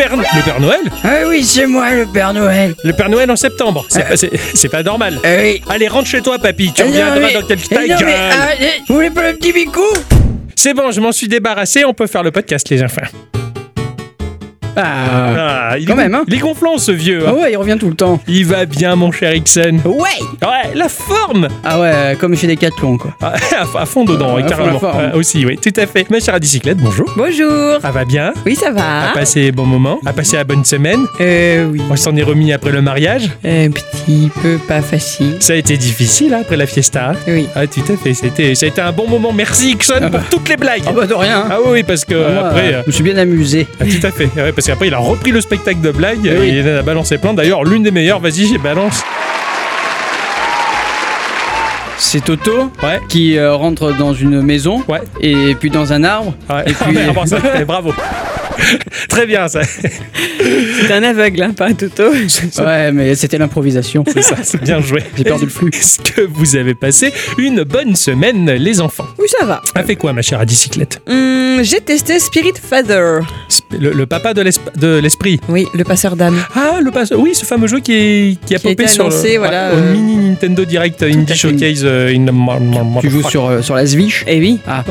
Le Père, le Père Noël Ah oui, c'est moi le Père Noël. Le Père Noël en septembre. C'est pas, c'est- c'est pas normal. Ah oui. Allez, rentre chez toi, papy. Tu Eh non, reviendras mais- dans quelques eh ta non, gueule. mais, ah, eh, Vous voulez pas le petit bicou? C'est bon, je m'en suis débarrassé. On peut faire le podcast, les enfants. Ah. Ah, il Quand est, même, hein. Il est gonflant, ce vieux. Ah hein. ouais, il revient tout le temps. Il va bien, mon cher Ixon. Ouais Ouais, la forme Ah ouais, comme chez Decathlon, quoi. Ah, à, à fond dedans, à fond carrément. Ah, aussi, oui, tout à fait. Ma chère bicyclette, bonjour. Bonjour. Ça va bien? Oui, ça A va. passé un bon moment A passé la bonne semaine? Euh, oui. On s'en est remis après le mariage? Un petit peu pas facile. Ça a été difficile hein, après la fiesta? Oui. Ah, tout à fait. C'était, ça a été un bon moment. Merci, Ixon, Ah bah. pour toutes les blagues. Ah bah de rien. Ah oui, parce que Moi, après. euh, euh, je me suis bien amusé. ah, tout à fait. Ouais, parce qu'après, il a repris le spectacle de blagues. Oui. et il en a balancé plein. D'ailleurs, l'une des meilleures, vas-y, j'ai balance. C'est Toto Ouais. qui euh, rentre dans une maison Ouais. et puis dans un arbre. Ouais. Et puis- Ah, bon, ça, bravo. Très bien, ça. C'est un aveugle, hein, pas un toto. Ouais, mais c'était l'improvisation. C'est ça, c'est bien joué. J'ai perdu le flux. Est-ce que vous avez passé une bonne semaine, les enfants Oui, ça va. A fait quoi, ma chère à bicyclette Hum, J'ai testé Spirit Father. le, le papa de l'esp- de l'esprit. Oui, le passeur d'âme. Ah, le passe. Oui, ce fameux jeu qui, est, qui a Qui a popé sur annoncé, le, voilà, ouais, au euh, mini Nintendo Direct Indie à fait. Showcase. euh, in the- Tu joues sur, euh, sur la Switch Eh oui. Ah,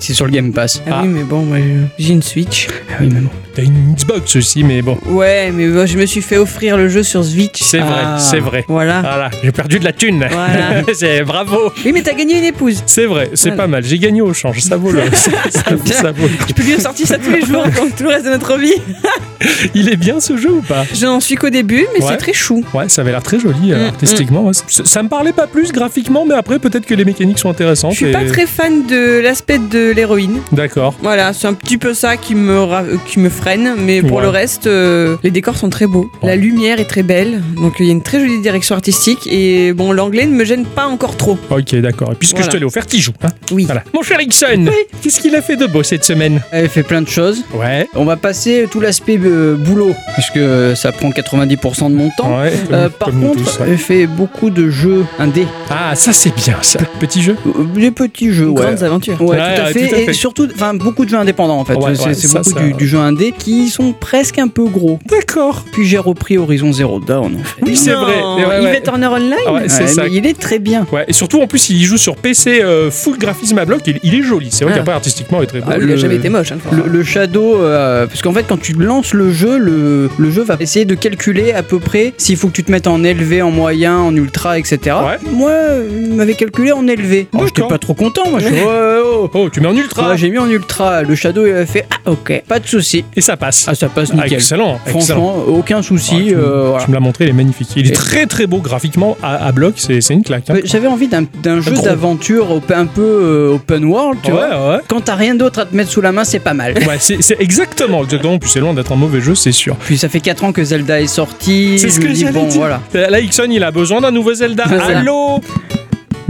c'est sur le Game Pass. Ah, Ah. oui, mais bon, moi, j'ai une Switch. Ah oui, mais bon. T'as une Xbox aussi, mais bon, Ouais, mais moi, je me suis fait offrir le jeu sur Switch. c'est vrai, Ah. c'est vrai. Voilà. Voilà, j'ai perdu de la thune. Voilà. c'est bravo. Oui, mais t'as gagné une épouse. C'est vrai, c'est Voilà. pas mal. J'ai gagné au change, ça vaut le. ça, ça vaut le- Tu peux lui sortir ça tous les jours, comme tout le reste de notre vie. Il est bien ce jeu ou pas? Je n'en suis qu'au début, mais Ouais. c'est très chou. Ouais, ça avait l'air très joli euh, Mm, artistiquement. ouais. Ça, ça me parlait pas plus graphiquement, mais après peut-être que les mécaniques sont intéressantes. Je suis et- pas très fan de l'aspect de l'héroïne. D'accord. Voilà, c'est un petit peu ça qui me, ra- qui me freine, mais pour Ouais. le reste, euh, les décors sont très beaux. Ouais. La lumière est très belle, donc il y a une très jolie direction artistique, et bon, l'anglais ne me gêne pas encore trop. Ok, d'accord. Et puisque Voilà. je te l'ai offert, t'y joues. hein. Oui. Voilà. Mon cher Ixon, qu'est-ce qu'il a fait de beau cette semaine? Elle fait plein de choses. Ouais. On va passer tout l'aspect euh, boulot, puisque ça prend 90% de mon temps. Ouais, comme- Euh, par contre, tous, ouais. elle fait beaucoup de jeux indés. Ah, ça c'est bien, ça. Petit jeu Euh, Des petits jeux, ouais. Grandes aventures. Ouais, Ouais, tout, à ouais, fait. tout à fait. Et surtout, enfin, beaucoup de jeux indépendants en fait. Ouais, c'est ouais, c'est ça, beaucoup ça- Du, du jeu indé qui sont presque un peu gros. D'accord. Puis j'ai repris Horizon Zero Dawn. en fait. Oui, c'est vrai. Ouais, Il Turner Online Ah ouais, c'est Ouais, ça. mais il est très bien. Ouais, et surtout en plus, il y joue sur PC euh, full graphisme à bloc. Il, il est joli. C'est vrai Ah. qu'après, artistiquement, il est très beau. Ah, Il a le- jamais été moche. hein. Le, le Shadow, euh, parce qu'en fait, quand tu lances le jeu, le, le jeu va essayer de calculer à peu près s'il faut que tu te mettes en élevé, en moyen, en ultra, etc. Ouais. Moi, il m'avait calculé en élevé. Moi, j'étais D'accord. pas trop content. Moi, je suis, ouais, oh. Oh, tu mets en ultra Ouais, j'ai mis en ultra. Le Shadow, il a fait Ah, ok, pas de souci. et ça passe. Ah, ça passe Ah, nickel. excellent, excellent. Franchement, aucun souci. Tu, me- euh, voilà. tu me l'as montré, il est magnifique. Il est Et- très très beau graphiquement à, à bloc, c'est une claque. hein. J'avais envie d'un jeu d'aventure un peu euh, open world, tu ouais, vois. ouais. Quand t'as rien d'autre à te mettre sous la main, c'est pas mal. Ouais, c'est exactement, exactement. Puis c'est loin d'être un mauvais jeu, c'est sûr. Puis ça fait 4 ans que Zelda est sorti. C'est ce que dis, bon, voilà. Là, Ixon, il a besoin d'un nouveau Zelda. Allô?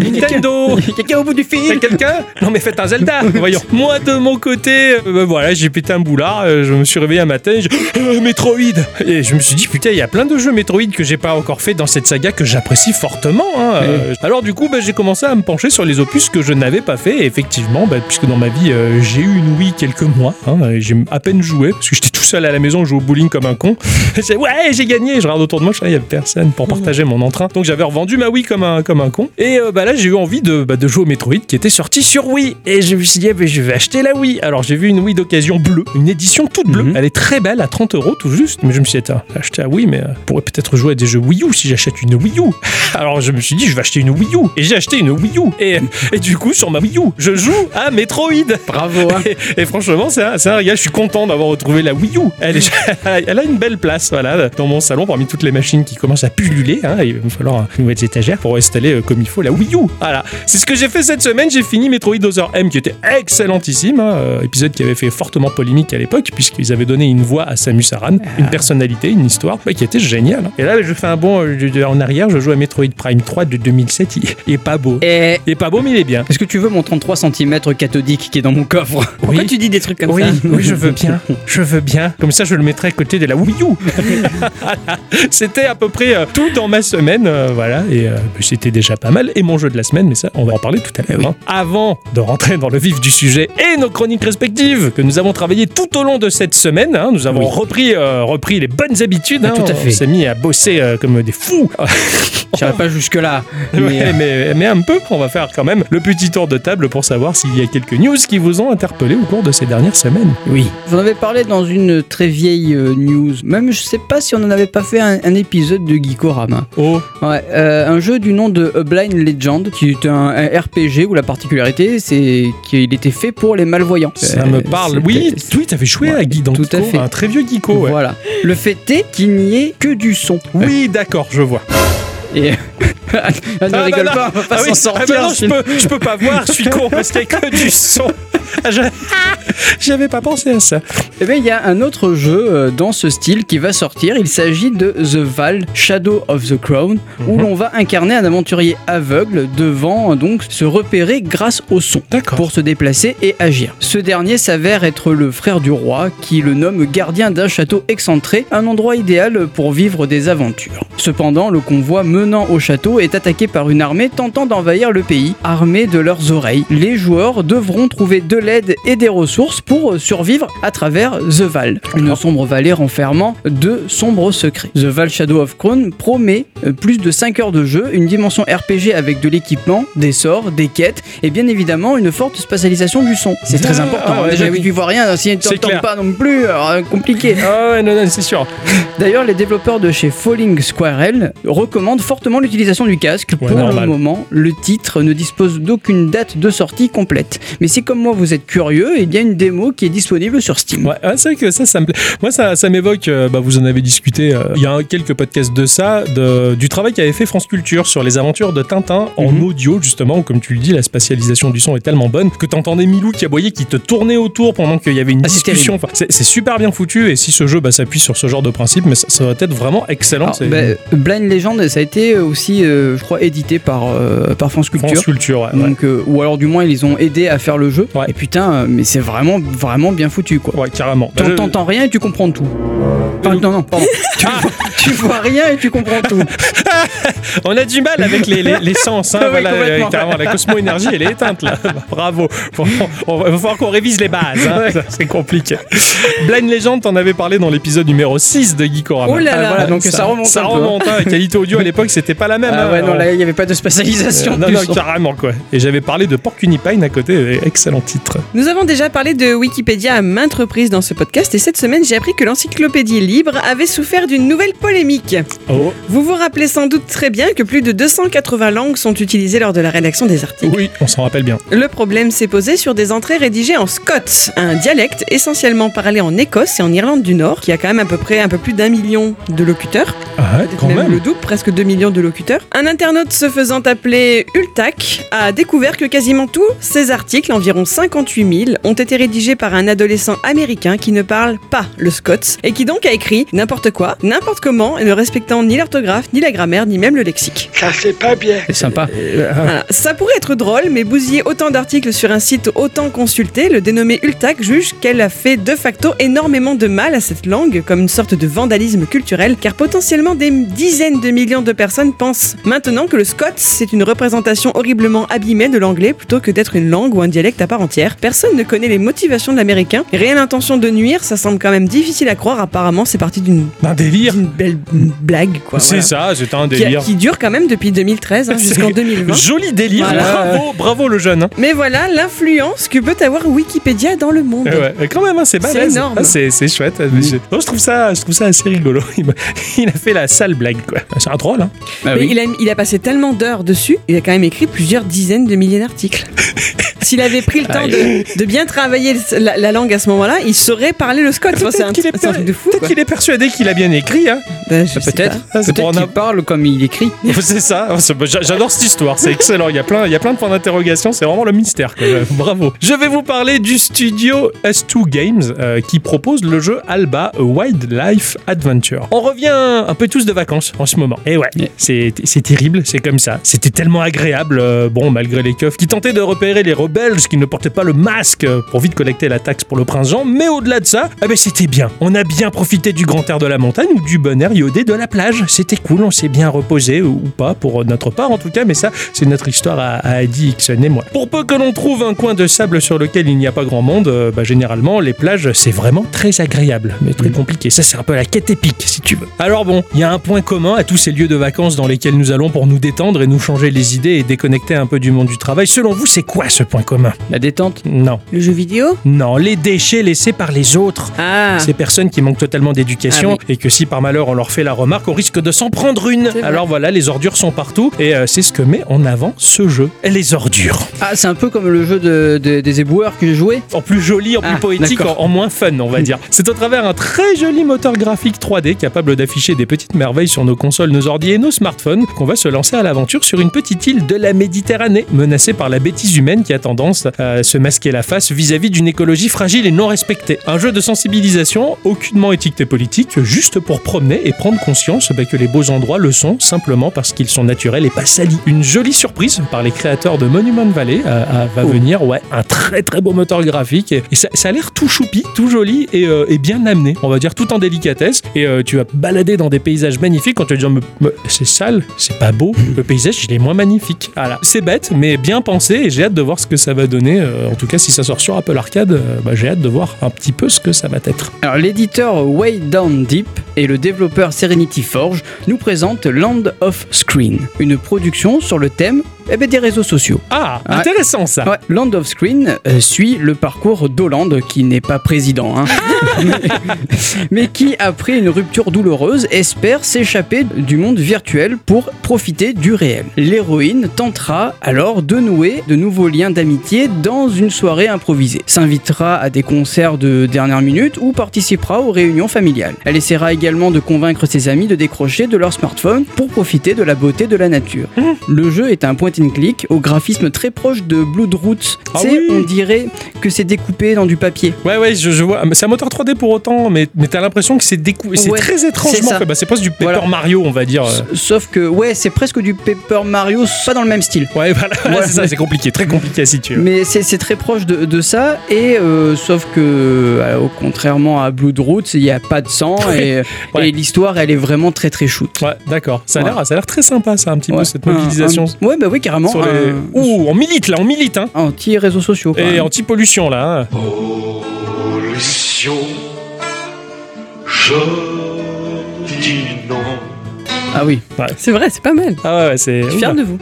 Nintendo Quelqu'un au bout du fil quelqu'un Non mais faites un Zelda Voyons. Moi de mon côté, euh, ben voilà, j'ai pété un boulard, euh, je me suis réveillé un matin, j'ai Euh, Metroid Et je me suis dit, putain, il y a plein de jeux Metroid que j'ai pas encore fait dans cette saga que j'apprécie fortement. hein, euh. Alors du coup, ben, j'ai commencé à me pencher sur les opus que je n'avais pas fait. Et effectivement, ben, puisque dans ma vie, j'ai eu une Wii quelques mois, hein, j'ai à peine joué, parce que j'étais tout seul à la maison, je jouais au bowling comme un con. Ouais, j'ai gagné. Je regarde autour de moi, je il y a personne pour partager mon entrain. Donc j'avais revendu ma Wii comme un, comme un con. Et bah là, j'ai eu envie de, bah, de jouer au Metroid qui était sorti sur Wii. Et je me suis dit, eh ben, je vais acheter la Wii. Alors j'ai vu une Wii d'occasion bleue, une édition toute bleue. Mhm. Elle est très belle à 30 euros tout juste. Mais je me suis dit, acheter la Wii, mais euh, je pourrais peut-être jouer à des jeux Wii U si j'achète une Wii U. Alors je me suis dit, je vais acheter une Wii U. Et j'ai acheté une Wii U. Et, et du coup, sur ma Wii U, je joue à Metroid. Bravo, hein. Et, et franchement, c'est un, c'est un régal. Je suis content d'avoir retrouvé la Wii U. Elle, est- elle a une belle place, voilà, dans mon salon, parmi toutes les machines qui commencent à pulluler. hein. il va me falloir une nouvelle étagère pour installer euh, comme il faut la Wii U. Voilà. C'est ce que j'ai fait cette semaine. J'ai fini Metroid Other M, qui était excellentissime. hein. Euh, épisode qui avait fait fortement polémique à l'époque, puisqu'ils avaient donné une voix à Samus Aran, une personnalité, une histoire, ouais, qui était géniale. hein. Et là, je fais un bond euh, en arrière. Je joue à Metroid Prime 3 de 2007. Il, est pas beau. Et Il est pas beau, mais il est bien. est-ce que tu veux mon 33 cm cathodique qui est dans mon coffre? Pourquoi tu dis des trucs comme Oui, ça? Oui, je veux bien. Je veux bien. Comme ça, je le mettrai à côté de la Wii U. C'était à peu près euh, tout dans ma semaine. euh, voilà. Et euh, c'était déjà pas mal. Et mon jeu de la semaine, mais ça, on va en parler tout à l'heure. hein. Avant de rentrer dans le vif du sujet et nos chroniques respectives que nous avons travaillées tout au long de cette semaine, hein, nous avons Oui. repris, euh, repris les bonnes habitudes. Ah, hein. tout à On fait. s'est mis à bosser euh, comme des fous. J'irai pas jusque-là. Mais, Ouais, euh, mais, mais un peu, on va faire quand même le petit tour de table pour savoir s'il y a quelques news qui vous ont interpellé au cours de ces dernières semaines. oui. J'en avais parlé dans une très vieille euh, news. Même je sais pas si on en avait pas fait un, un épisode de Geekorama. Oh, Ouais, euh, un jeu du nom de A Blind Legend, qui est un, un RPG où la particularité c'est qu'il était fait pour les malvoyants. ça Euh, me parle. c'était- Oui, oui, t'avais joué Ouais, à Guy dans tout à fait. un très vieux Geeko. Ouais. Voilà. Le fait est qu'il n'y ait que du son. Oui, d'accord, je vois. Et Ah, ne Ah, rigole bah, pas, on va pas Ah oui, s'en ah sortir. bah non, je peux, je peux pas voir, je suis con parce qu'il y a que du son. Ah, J'avais pas pensé à ça. Eh bien, il y a un autre jeu euh, dans ce style qui va sortir. Il s'agit de The Val Shadow of the Crown, où Mhm. l'on va incarner un aventurier aveugle devant euh, donc se repérer grâce au son. Pour se déplacer et agir. Ce dernier s'avère être le frère du roi qui le nomme gardien d'un château excentré, un endroit idéal pour vivre des aventures. Cependant, le convoi menant au château est attaqué par une armée tentant d'envahir le pays, armée de leurs oreilles. Les joueurs devront trouver de l'aide et des ressources pour survivre à travers The Val, une sombre vallée renfermant de sombres secrets. The Val Shadow of Crown promet euh, plus de 5 heures de jeu, une dimension RPG avec de l'équipement, des sorts, des quêtes et bien évidemment une forte spatialisation du son. C'est très Ah, important. ouais, Déjà oui. tu vois rien, si tu n'entends pas non plus, alors, euh, compliqué. Ah ouais, non, non, c'est sûr. D'ailleurs, les développeurs de chez Falling Squirrel recommandent fortement l'utilisation du casque. Ouais, Pour normal. le moment, le titre ne dispose d'aucune date de sortie complète. Mais si comme moi vous êtes curieux, il y a une démo qui est disponible sur Steam. Ouais, ah, c'est vrai que ça, ça me plaît. Moi, ça, ça m'évoque, euh, bah, vous en avez discuté, euh, il y a quelques podcasts de ça, de- du travail qu'avait fait France Culture sur les aventures de Tintin en Mhm. audio, justement, où, comme tu le dis, la spatialisation du son est tellement bonne que t'entendais Milou qui aboyait, qui te tournait autour pendant qu'il y avait une Ah, c'est discussion. C'est super bien foutu, et si ce jeu bah, s'appuie sur ce genre de principe, mais ça, ça va être vraiment excellent. Alors, bah, Blind Legend, ça a été aussi, euh, je crois, édité par, euh, par France Culture. France Culture, ouais. ouais. Donc, euh, ou alors du moins ils ont aidé à faire le jeu. Ouais. Et putain, euh, mais c'est vraiment, vraiment bien foutu quoi. Ouais, carrément. Bah, je- T'entends rien et tu comprends tout. Enfin, non, non, pardon. tu, Ah. vois, tu vois rien et tu comprends tout. On a du mal avec les, les, les sens, hein, Oui, voilà, euh, carrément, la cosmo-énergie, elle est éteinte là. Bravo. On va il va falloir qu'on révise les bases, hein. Ouais. C'est compliqué. Blind Legend, t'en avais parlé dans l'épisode numéro 6 de Geekorama. Oh là là. Ah, voilà, donc ça remonte Ça un peu, remonte, hein. La qualité audio à l'époque, c'était pas la même. Ah hein. ouais, non, On- là il n'y avait pas de spatialisation. Euh, non, non, carrément quoi. Et j'avais parlé de Porcunipine à côté, excellent titre. Nous avons déjà parlé de Wikipédia à maintes reprises dans ce podcast et cette semaine j'ai appris que l'encyclopédie libre avait souffert d'une nouvelle polémique. Oh, Vous vous rappelez sans doute très bien que plus de 280 langues sont utilisées lors de la rédaction des articles. oui, on s'en rappelle bien. Le problème s'est posé sur des entrées rédigées en scots, un dialecte essentiellement parlé en Écosse et en Irlande du Nord, qui a quand même à peu près un peu plus d'un million de locuteurs, Ah ouais, quand même, même. le double, presque 2 millions de locuteurs. Un internaute se faisant appeler Ultac a découvert que quasiment tous ces articles, environ 58 000, ont été rédigés par un adolescent américain qui ne parle pas le scots et qui donc a écrit n'importe quoi, n'importe comment, et ne respectant ni l'orthographe, ni la grammaire, ni même le lexique. Ça c'est pas bien. C'est sympa. Voilà. Ça pourrait être drôle, mais bousiller autant d'articles sur un site autant consulté, le dénommé Ultac juge qu'elle a fait de facto énormément de mal à cette langue, comme une sorte de vandalisme culturel, car potentiellement des dizaines de millions de personnes pensent maintenant que le scots c'est une représentation horriblement abîmée de l'anglais plutôt que d'être une langue ou un dialecte à part entière. Personne ne connaît les motivations de l'américain. Réelle intention de nuire, ça semble quand même difficile à croire. Apparemment, c'est parti d'une Un délire. d'une belle blague, quoi. C'est voilà. ça, c'était un délire. qui dure quand même depuis 2013 hein, jusqu'en C'est- 2020. Joli délire. Voilà. Bravo, bravo le jeune. hein. Mais voilà l'influence que peut avoir Wikipédia dans le monde. Eh ouais, quand même, hein, c'est balèze. énorme. Ah, c'est c'est chouette. Je, non, je trouve ça, je trouve ça assez rigolo. Il, a fait la sale blague, quoi. C'est un troll, hein. Bah Mais oui. il, a, il a passé tellement d'heures dessus, il a quand même écrit plusieurs dizaines de milliers d'articles. S'il avait pris le temps de, de bien travailler le- la, la langue à ce moment-là, il saurait parler le scott. Enfin, c'est un, Peut-être qu'il est, c'est un truc de fou. peut-être qu'il est persuadé qu'il a bien écrit, hein. Ben, sais Peut-être. C'est pour Peut-être en qu'il parle comme il écrit. C'est ça. J'a- J'adore cette histoire. C'est excellent. Il y a plein, il y a plein de points d'interrogation. C'est vraiment le mystère. quoi. Bravo. Je vais vous parler du studio S2 Games euh, qui propose le jeu Alba A Wildlife Adventure. On revient un peu tous de vacances en ce moment. Et ouais, c'est terrible. C'est comme ça. C'était tellement agréable. euh, bon, malgré les keufs qui tentaient de repérer les, re- belges qui ne portaient pas le masque pour vite collecter la taxe pour le prince Jean. Mais au-delà de ça, eh ben c'était bien. On a bien profité du grand air de la montagne ou du bon air iodé de la plage. C'était cool, on s'est bien reposé ou pas pour notre part en tout cas, mais ça, c'est notre histoire à, Ixon et moi. Pour peu que l'on trouve un coin de sable sur lequel il n'y a pas grand monde, euh, bah, généralement, les plages, c'est vraiment très agréable, mais très compliqué. Ça, c'est un peu la quête épique, si tu veux. Alors bon, il y a un point commun à tous ces lieux de vacances dans lesquels nous allons pour nous détendre et nous changer les idées et déconnecter un peu du monde du travail. Selon vous, c'est quoi ce point commun? La détente? Non. Le jeu vidéo? Non, les déchets laissés par les autres. Ah Ces personnes qui manquent totalement d'éducation Ah et que si par malheur on leur fait la remarque, on risque de s'en prendre une. Alors voilà, les ordures sont partout et euh, c'est ce que met en avant ce jeu. Les ordures. Ah, c'est un peu comme le jeu de, de- des éboueurs que j'ai joué. En plus joli, en plus Ah, poétique, en moins fun, on va dire. C'est au travers un très joli moteur graphique 3D capable d'afficher des petites merveilles sur nos consoles, nos ordi et nos smartphones qu'on va se lancer à l'aventure sur une petite île de la Méditerranée, menacée par la bêtise humaine qui a tendance à se masquer la face vis-à-vis d'une écologie fragile et non respectée. Un jeu de sensibilisation, aucunement étiqueté politique, juste pour promener et prendre conscience bah, que les beaux endroits le sont simplement parce qu'ils sont naturels et pas salis. Une jolie surprise par les créateurs de Monument Valley euh, euh, va Oh. venir, ouais, un très très beau moteur graphique et, et ça, ça a l'air tout choupi, tout joli et, euh, et bien amené, on va dire tout en délicatesse. Et euh, tu vas balader dans des paysages magnifiques quand tu vas dire c'est sale, c'est pas beau, le paysage il est moins magnifique. Voilà, c'est bête, mais bien pensé et j'ai hâte de voir ce que ça va donner. euh, en tout cas, si ça sort sur Apple Arcade, bah, j'ai hâte de voir un petit peu ce que ça va être. Alors, l'éditeur Way Down Deep et le développeur Serenity Forge nous présentent Land of Screen, une production sur le thème eh ben, des réseaux sociaux. Ah, Ouais. intéressant ça. Ouais, Land of Screen euh, suit le parcours d'Hollande, qui n'est pas président, hein, mais, mais qui, après une rupture douloureuse, espère s'échapper du monde virtuel pour profiter du réel. L'héroïne tentera alors de nouer de nouveaux liens d'amitié dans une soirée improvisée, s'invitera à des concerts de dernière minute ou participera aux réunions familiales. Elle essaiera également de convaincre ses amis de décrocher de leur smartphone pour profiter de la beauté de la nature. Le jeu est un point and click au graphisme très proche de Bloodroots. Ah tu sais, oui. on dirait que c'est découpé dans du papier. Ouais, ouais, je, je vois. C'est un moteur 3D pour autant, mais, mais t'as l'impression que c'est décou... c'est Ouais, très étrangement fait. Bah, c'est presque du Paper Voilà. Mario, on va dire. Sauf que, ouais, c'est presque du Paper Mario, soit dans le même style. Ouais, voilà, c'est ça, c'est compliqué, très compliqué à situer. Mais c'est très proche de, de ça, et euh, sauf que, euh, contrairement à Bloodroots, il n'y a pas de sang, et, Ouais. et l'histoire, elle est vraiment très très shoot. Ouais, d'accord. Ça a Ouais. l'air, ça a l'air très sympa, ça, un petit peu cette mobilisation. un- ouais, bah oui, carrément. sur les... un- Ouh, on milite là, on milite, hein. Anti-réseaux sociaux. quoi. Et anti-pollution là. hein. Pollution, je dis non. Ah oui, C'est vrai, c'est pas mal. Ah ouais, ouais, c'est. Je suis fier de vous.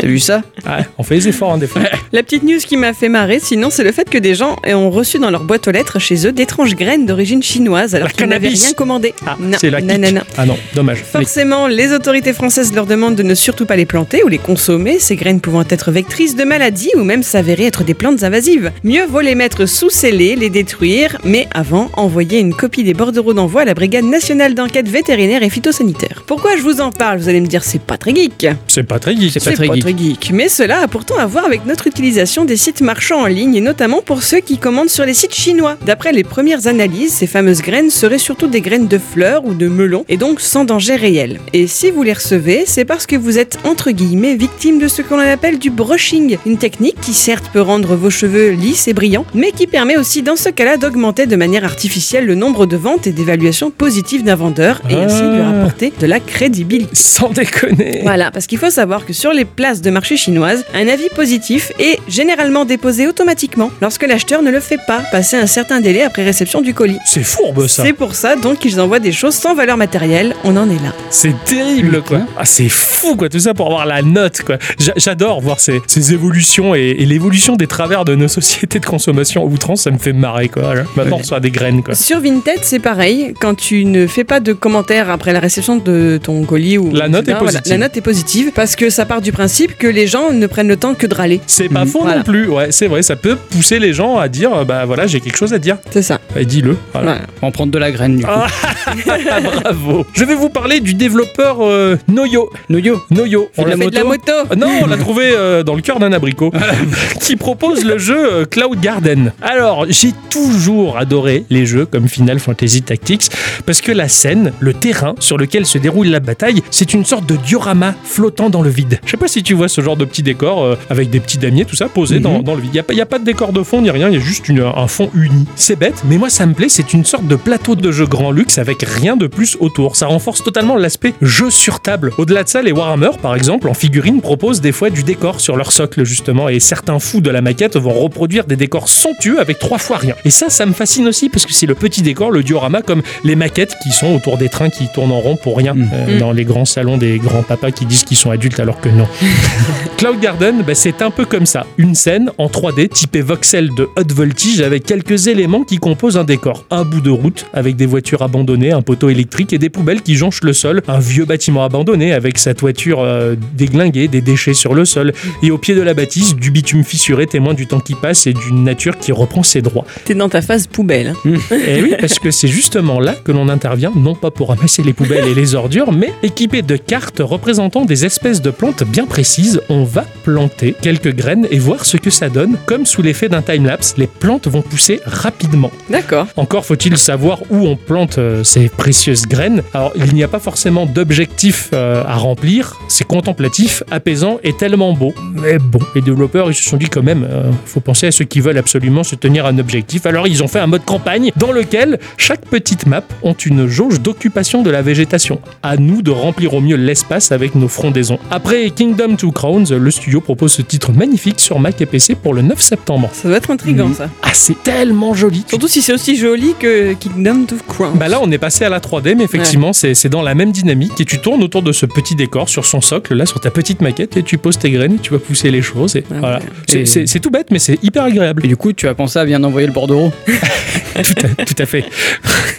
t'as vu ça? Ouais, on fait les efforts, hein, des fois. La petite news qui m'a fait marrer, sinon, c'est le fait que des gens ont reçu dans leur boîte aux lettres chez eux d'étranges graines d'origine chinoise alors qu'ils n'avaient rien commandé. Ah, non, c'est la non, kick. non, non. Ah non, dommage. Forcément, les autorités françaises leur demandent de ne surtout pas les planter ou les consommer, ces graines pouvant être vectrices de maladies ou même s'avérer être des plantes invasives. Mieux vaut les mettre sous scellés, les détruire, mais avant, envoyer une copie des bordereaux d'envoi à la Brigade nationale d'enquête vétérinaire et phytosanitaire. Pourquoi je vous en parle Vous allez me dire, c'est pas très geek. C'est pas très geek. C'est pas très geek. geek. Mais cela a pourtant à voir avec notre utilisation des sites marchands en ligne et notamment pour ceux qui commandent sur les sites chinois. D'après les premières analyses, ces fameuses graines seraient surtout des graines de fleurs ou de melons et donc sans danger réel. Et si vous les recevez, c'est parce que vous êtes entre guillemets victime de ce qu'on appelle du brushing, une technique qui certes peut rendre vos cheveux lisses et brillants, mais qui permet aussi dans ce cas-là d'augmenter de manière artificielle le nombre de ventes et d'évaluations positives d'un vendeur et ainsi lui Ah. rapporter de la crédibilité. Sans déconner. Voilà, parce qu'il faut savoir que sur les places de marché chinoises, un avis positif est généralement déposé automatiquement lorsque l'acheteur ne le fait pas, passer un certain délai après réception du colis. C'est fourbe ça. C'est pour ça donc qu'ils envoient des choses sans valeur matérielle, on en est là. C'est terrible quoi. Ah, c'est fou quoi, tout ça pour avoir la note quoi. J'a- J'adore voir ces, ces évolutions et, et l'évolution des travers de nos sociétés de consommation outrance, ça me fait marrer quoi. Maintenant on reçoit des graines quoi. Sur Vinted, c'est pareil, quand tu ne fais pas de commentaires après la réception de ton colis ou La note etc., est positive. la note est positive parce que ça part du principe que les gens ne prennent le temps que de râler. C'est pas faux Voilà. non plus, ouais, c'est vrai, ça peut pousser les gens à dire bah voilà, j'ai quelque chose à dire. C'est ça. Et dis-le. Voilà. On en prendre de la graine, du coup. Ah, bravo. Je vais vous parler du développeur euh, Noyo. Noyo, Noyo. Fait de l'a Fais de la moto. Ah Non, on l'a trouvé euh, dans le cœur d'un abricot, qui propose le jeu euh, Cloud Garden. Alors, j'ai toujours adoré les jeux comme Final Fantasy Tactics, parce que la scène, le terrain sur lequel se déroule la bataille, taille, c'est une sorte de diorama flottant dans le vide. Je sais pas si tu vois ce genre de petit décor euh, avec des petits damiers, tout ça, posé Mhm. dans, dans le vide. Il n'y a, pas- y a pas de décor de fond ni rien, il y a juste une- un fond uni. C'est bête, mais moi ça me plaît, c'est une sorte de plateau de jeu grand luxe avec rien de plus autour. Ça renforce totalement l'aspect jeu sur table. Au-delà de ça, les Warhammer, par exemple, en figurine, proposent des fois du décor sur leur socle, justement, et certains fous de la maquette vont reproduire des décors somptueux avec trois fois rien. Et ça, ça me fascine aussi parce que c'est le petit décor, le diorama, comme les maquettes qui sont autour des trains qui tournent en rond pour rien Mm. euh, Mm. Dans les grands salons des grands papas qui disent qu'ils sont adultes alors que non. Cloud Garden, bah, c'est un peu comme ça. Une scène en 3D typée voxel de Hot Voltage avec quelques éléments qui composent un décor. Un bout de route avec des voitures abandonnées, un poteau électrique et des poubelles qui jonchent le sol. Un vieux bâtiment abandonné avec sa toiture euh, déglinguée, des déchets sur le sol. Et au pied de la bâtisse, du bitume fissuré témoin du temps qui passe et d'une nature qui reprend ses droits. T'es dans ta phase poubelle. hein. Et oui, parce que c'est justement là que l'on intervient, non pas pour ramasser les poubelles et les ordures, mais équipé de cartes représentant des espèces de plantes bien précises, on va planter quelques graines et voir ce que ça donne. Comme sous l'effet d'un timelapse, les plantes vont pousser rapidement. D'accord. Encore faut-il savoir où on plante euh, ces précieuses graines. Alors, il n'y a pas forcément d'objectif euh, à remplir, c'est contemplatif, apaisant et tellement beau. Mais bon, les développeurs, ils se sont dit quand même, euh, faut penser à ceux qui veulent absolument se tenir à un objectif. Alors, ils ont fait un mode campagne dans lequel chaque petite map ont une jauge d'occupation de la végétation. À nous de remplir au mieux l'espace avec nos frondaisons. Après Kingdom Two Crowns, le studio propose ce titre magnifique sur Mac et PC pour le 9 septembre. Ça doit être intriguant ça. Ah, c'est tellement joli. Surtout si c'est aussi joli que Kingdom of Crown. Bah là, on est passé à la 3D, mais effectivement, c'est c'est dans la même dynamique. Et tu tournes autour de ce petit décor sur son socle, là, sur ta petite maquette, et tu poses tes graines, tu vas pousser les choses. Et Ah voilà. ouais. C'est- Et- C'est c'est tout bête, mais c'est hyper agréable. Et du coup, tu as pensé à bien envoyer le bordereau tout, à, tout à fait.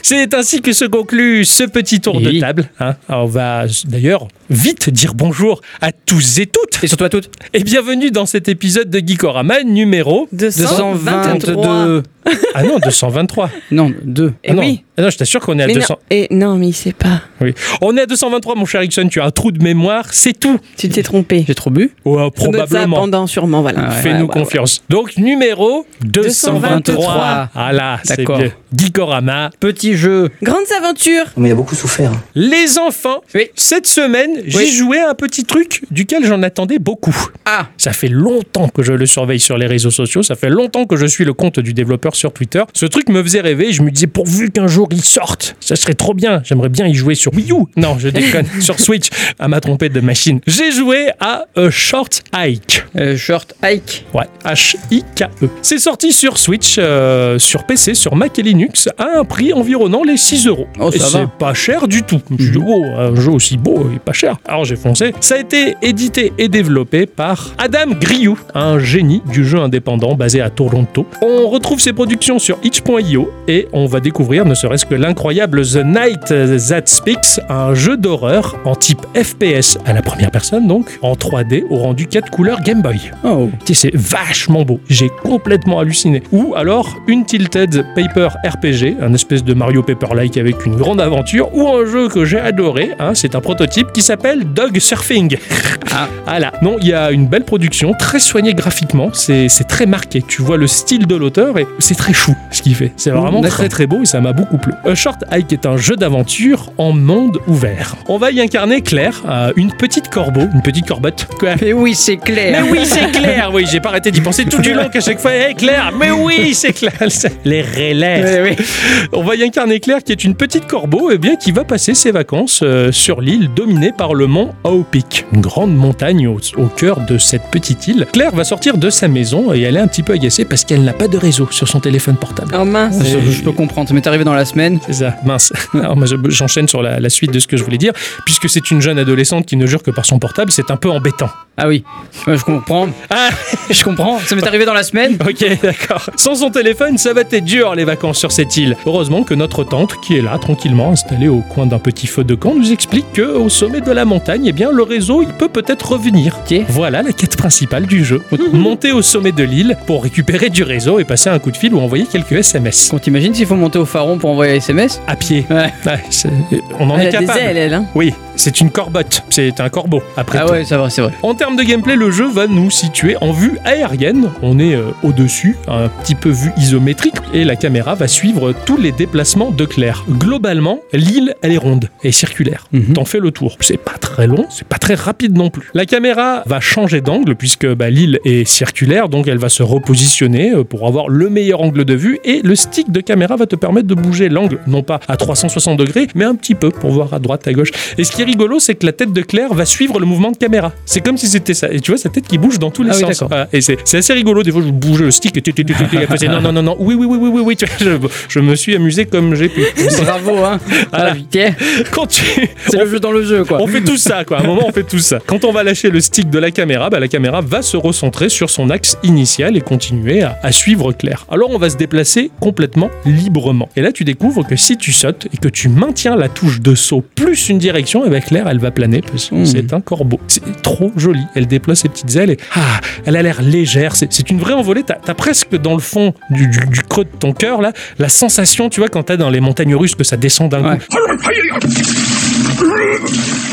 C'est ainsi que se conclut ce petit tour Et de table. hein. Alors, on va d'ailleurs vite dire bonjour à tous et toutes. Et surtout à toutes. Et bienvenue dans cet épisode de Geekorama numéro. 222. 222. Ah non, 223. Non, 2. Et Ah non. oui. Ah non, je t'assure qu'on est à Mais 200. non, et non, mais il sait pas. Oui. On est à 223, mon cher Ixon. Tu as un trou de mémoire, c'est tout. Tu t'es trompé. J'ai trop bu Ouais, être ça probablement. pendant sûrement, voilà. Ah ouais. Fais-nous Ouais, ouais, confiance. Donc, numéro 223. 223. Ah là, c'est bien. Geekorama. Petit jeu. Grandes aventures. Mais il a beaucoup souffert. Les enfants, Oui. cette semaine, j'ai Oui. joué à un petit truc duquel j'en attendais beaucoup. Ah Ça fait longtemps que je le surveille sur les réseaux sociaux, ça fait longtemps que je suis le compte du développeur sur Twitter. Ce truc me faisait rêver, et je me disais pourvu qu'un jour il sorte, ça serait trop bien. J'aimerais bien y jouer sur Wii U. Non, je déconne, sur Switch, à ma trompette de machine. J'ai joué à A Short Hike. euh, Short Hike. Ouais, H-I-K-E. C'est sorti sur Switch, euh, sur PC, sur Mac et Linux à un prix environnant les 6 euros. Oh, et ça c'est pas cher du tout. Je me suis dit, Mhm. oh, un jeu aussi beau et pas cher. Alors j'ai foncé. Ça a été édité et développé par Adam Griou, un génie du jeu indépendant basé à Toronto. On retrouve ses productions sur itch.io et on va découvrir ne serait-ce que l'incroyable The Night That Speaks, un jeu d'horreur en type FPS à la première personne donc, en 3D au rendu 4 couleurs Game Boy. Oh. Tu sais, c'est vachement beau. J'ai complètement halluciné. Ou alors une Tilted Paper RPG, un espèce de Mario Paper-like avec une grande aventure, ou un jeu que j'ai adoré. hein, c'est un prototype qui s'appelle Dog Surfing. Ah. Voilà. Non, il y a une belle production, très soignée graphiquement. C'est c'est très marqué. Tu vois le style de l'auteur et c'est très chou ce qu'il fait. C'est vraiment très très beau et ça m'a beaucoup plu. A Short Hike est un jeu d'aventure en monde ouvert. On va y incarner Claire, euh, une petite corbeau, une petite corbotte. Quoi Mais oui, c'est clair. mais oui, c'est clair. Oui, j'ai pas arrêté d'y penser tout du long qu'à chaque fois, hey, Claire. Mais oui, c'est clair. Les relais. Oui. On va y incarner Claire, qui est une petite corbeau, et bien qui va passer ses vacances euh, sur l'île dominée par le mont Aopik, une grande montagne au, au cœur de cette petite île. Claire va sortir de sa maison et elle est un petit peu agacée parce qu'elle n'a pas de réseau sur son téléphone portable. Oh mince. Je, je peux comprendre. Ça m'est arrivé dans la semaine. C'est ça, mince. Alors moi je- j'enchaîne sur la, la suite de ce que je voulais dire. Puisque c'est une jeune adolescente qui ne jure que par son portable, c'est un peu embêtant. Ah oui. Ouais, je comprends. Ah Je comprends. Ça m'est arrivé dans la semaine. Ok, d'accord. Sans son téléphone, ça va être dur les vacances sur cette île. Heureusement que notre tante, qui est là tranquillement installée au coin d'un petit feu de camp, nous explique que au sommet de la montagne, eh bien le réseau, il peut peut-être revenir. Ok. Voilà la quête principale du jeu. Monter au sommet de l'île pour récupérer du réseau et passer un coup de fil ou envoyer quelques SMS. Quand t'imagines s'il faut monter au pharaon pour envoyer un SMS À pied. Ouais. Ouais, on en Elle est a des capable. ailes, elle. Hein. Oui, c'est une corbotte, c'est un corbeau après Ah tout. ouais, ça va, c'est vrai. En termes de gameplay, le jeu va nous situer en vue aérienne. On est euh, au-dessus, un petit peu vue isométrique, et la caméra va suivre tous les déplacements de Claire. Globalement, l'île, elle est ronde et circulaire. Mhm. T'en fais le tour. C'est pas très long, c'est pas très rapide non plus. La caméra va changer d'angle puisque bah, l'île est circulaire, donc elle va se repositionner euh, pour avoir le meilleur angle de vue, et le stick de caméra va te permettre de bouger l'angle, non pas à 360 degrés, mais un petit peu pour voir à droite, à gauche. Et ce qui est rigolo, c'est que la tête de Claire va suivre le mouvement de caméra. C'est comme si c'était ça. Et tu vois sa tête qui bouge dans tous les Ah sens. Voilà. Et c'est assez rigolo. Des fois, je bouge le stick et tu- tu- tu- tu- tu- elle faisait, non, non, non, non, oui, oui, oui, oui, oui, oui. Tu vois, Je, je me suis amusé comme j'ai pu. Bravo, hein. Voilà. Ah, Quand tu, c'est le jeu dans le jeu, quoi. on fait tout ça, quoi. À un moment, on fait tout ça. Quand on va lâcher le stick de la caméra, bah, la caméra va se recentrer sur son axe initial et continuer à, à suivre Claire. Alors, on va se déplacer complètement librement. Et là, tu découvres que si tu sautes et que tu maintiens la touche de saut plus une direction, et ben Claire, elle va planer parce que Mmh. c'est un corbeau. C'est trop joli. Elle déploie ses petites ailes et ah, elle a l'air légère. C'est c'est une vraie envolée. T'as as presque dans le fond du, du- du creux de ton cœur là la sensation, tu vois, quand t'as dans les montagnes russes que ça descend d'un Ouais. coup.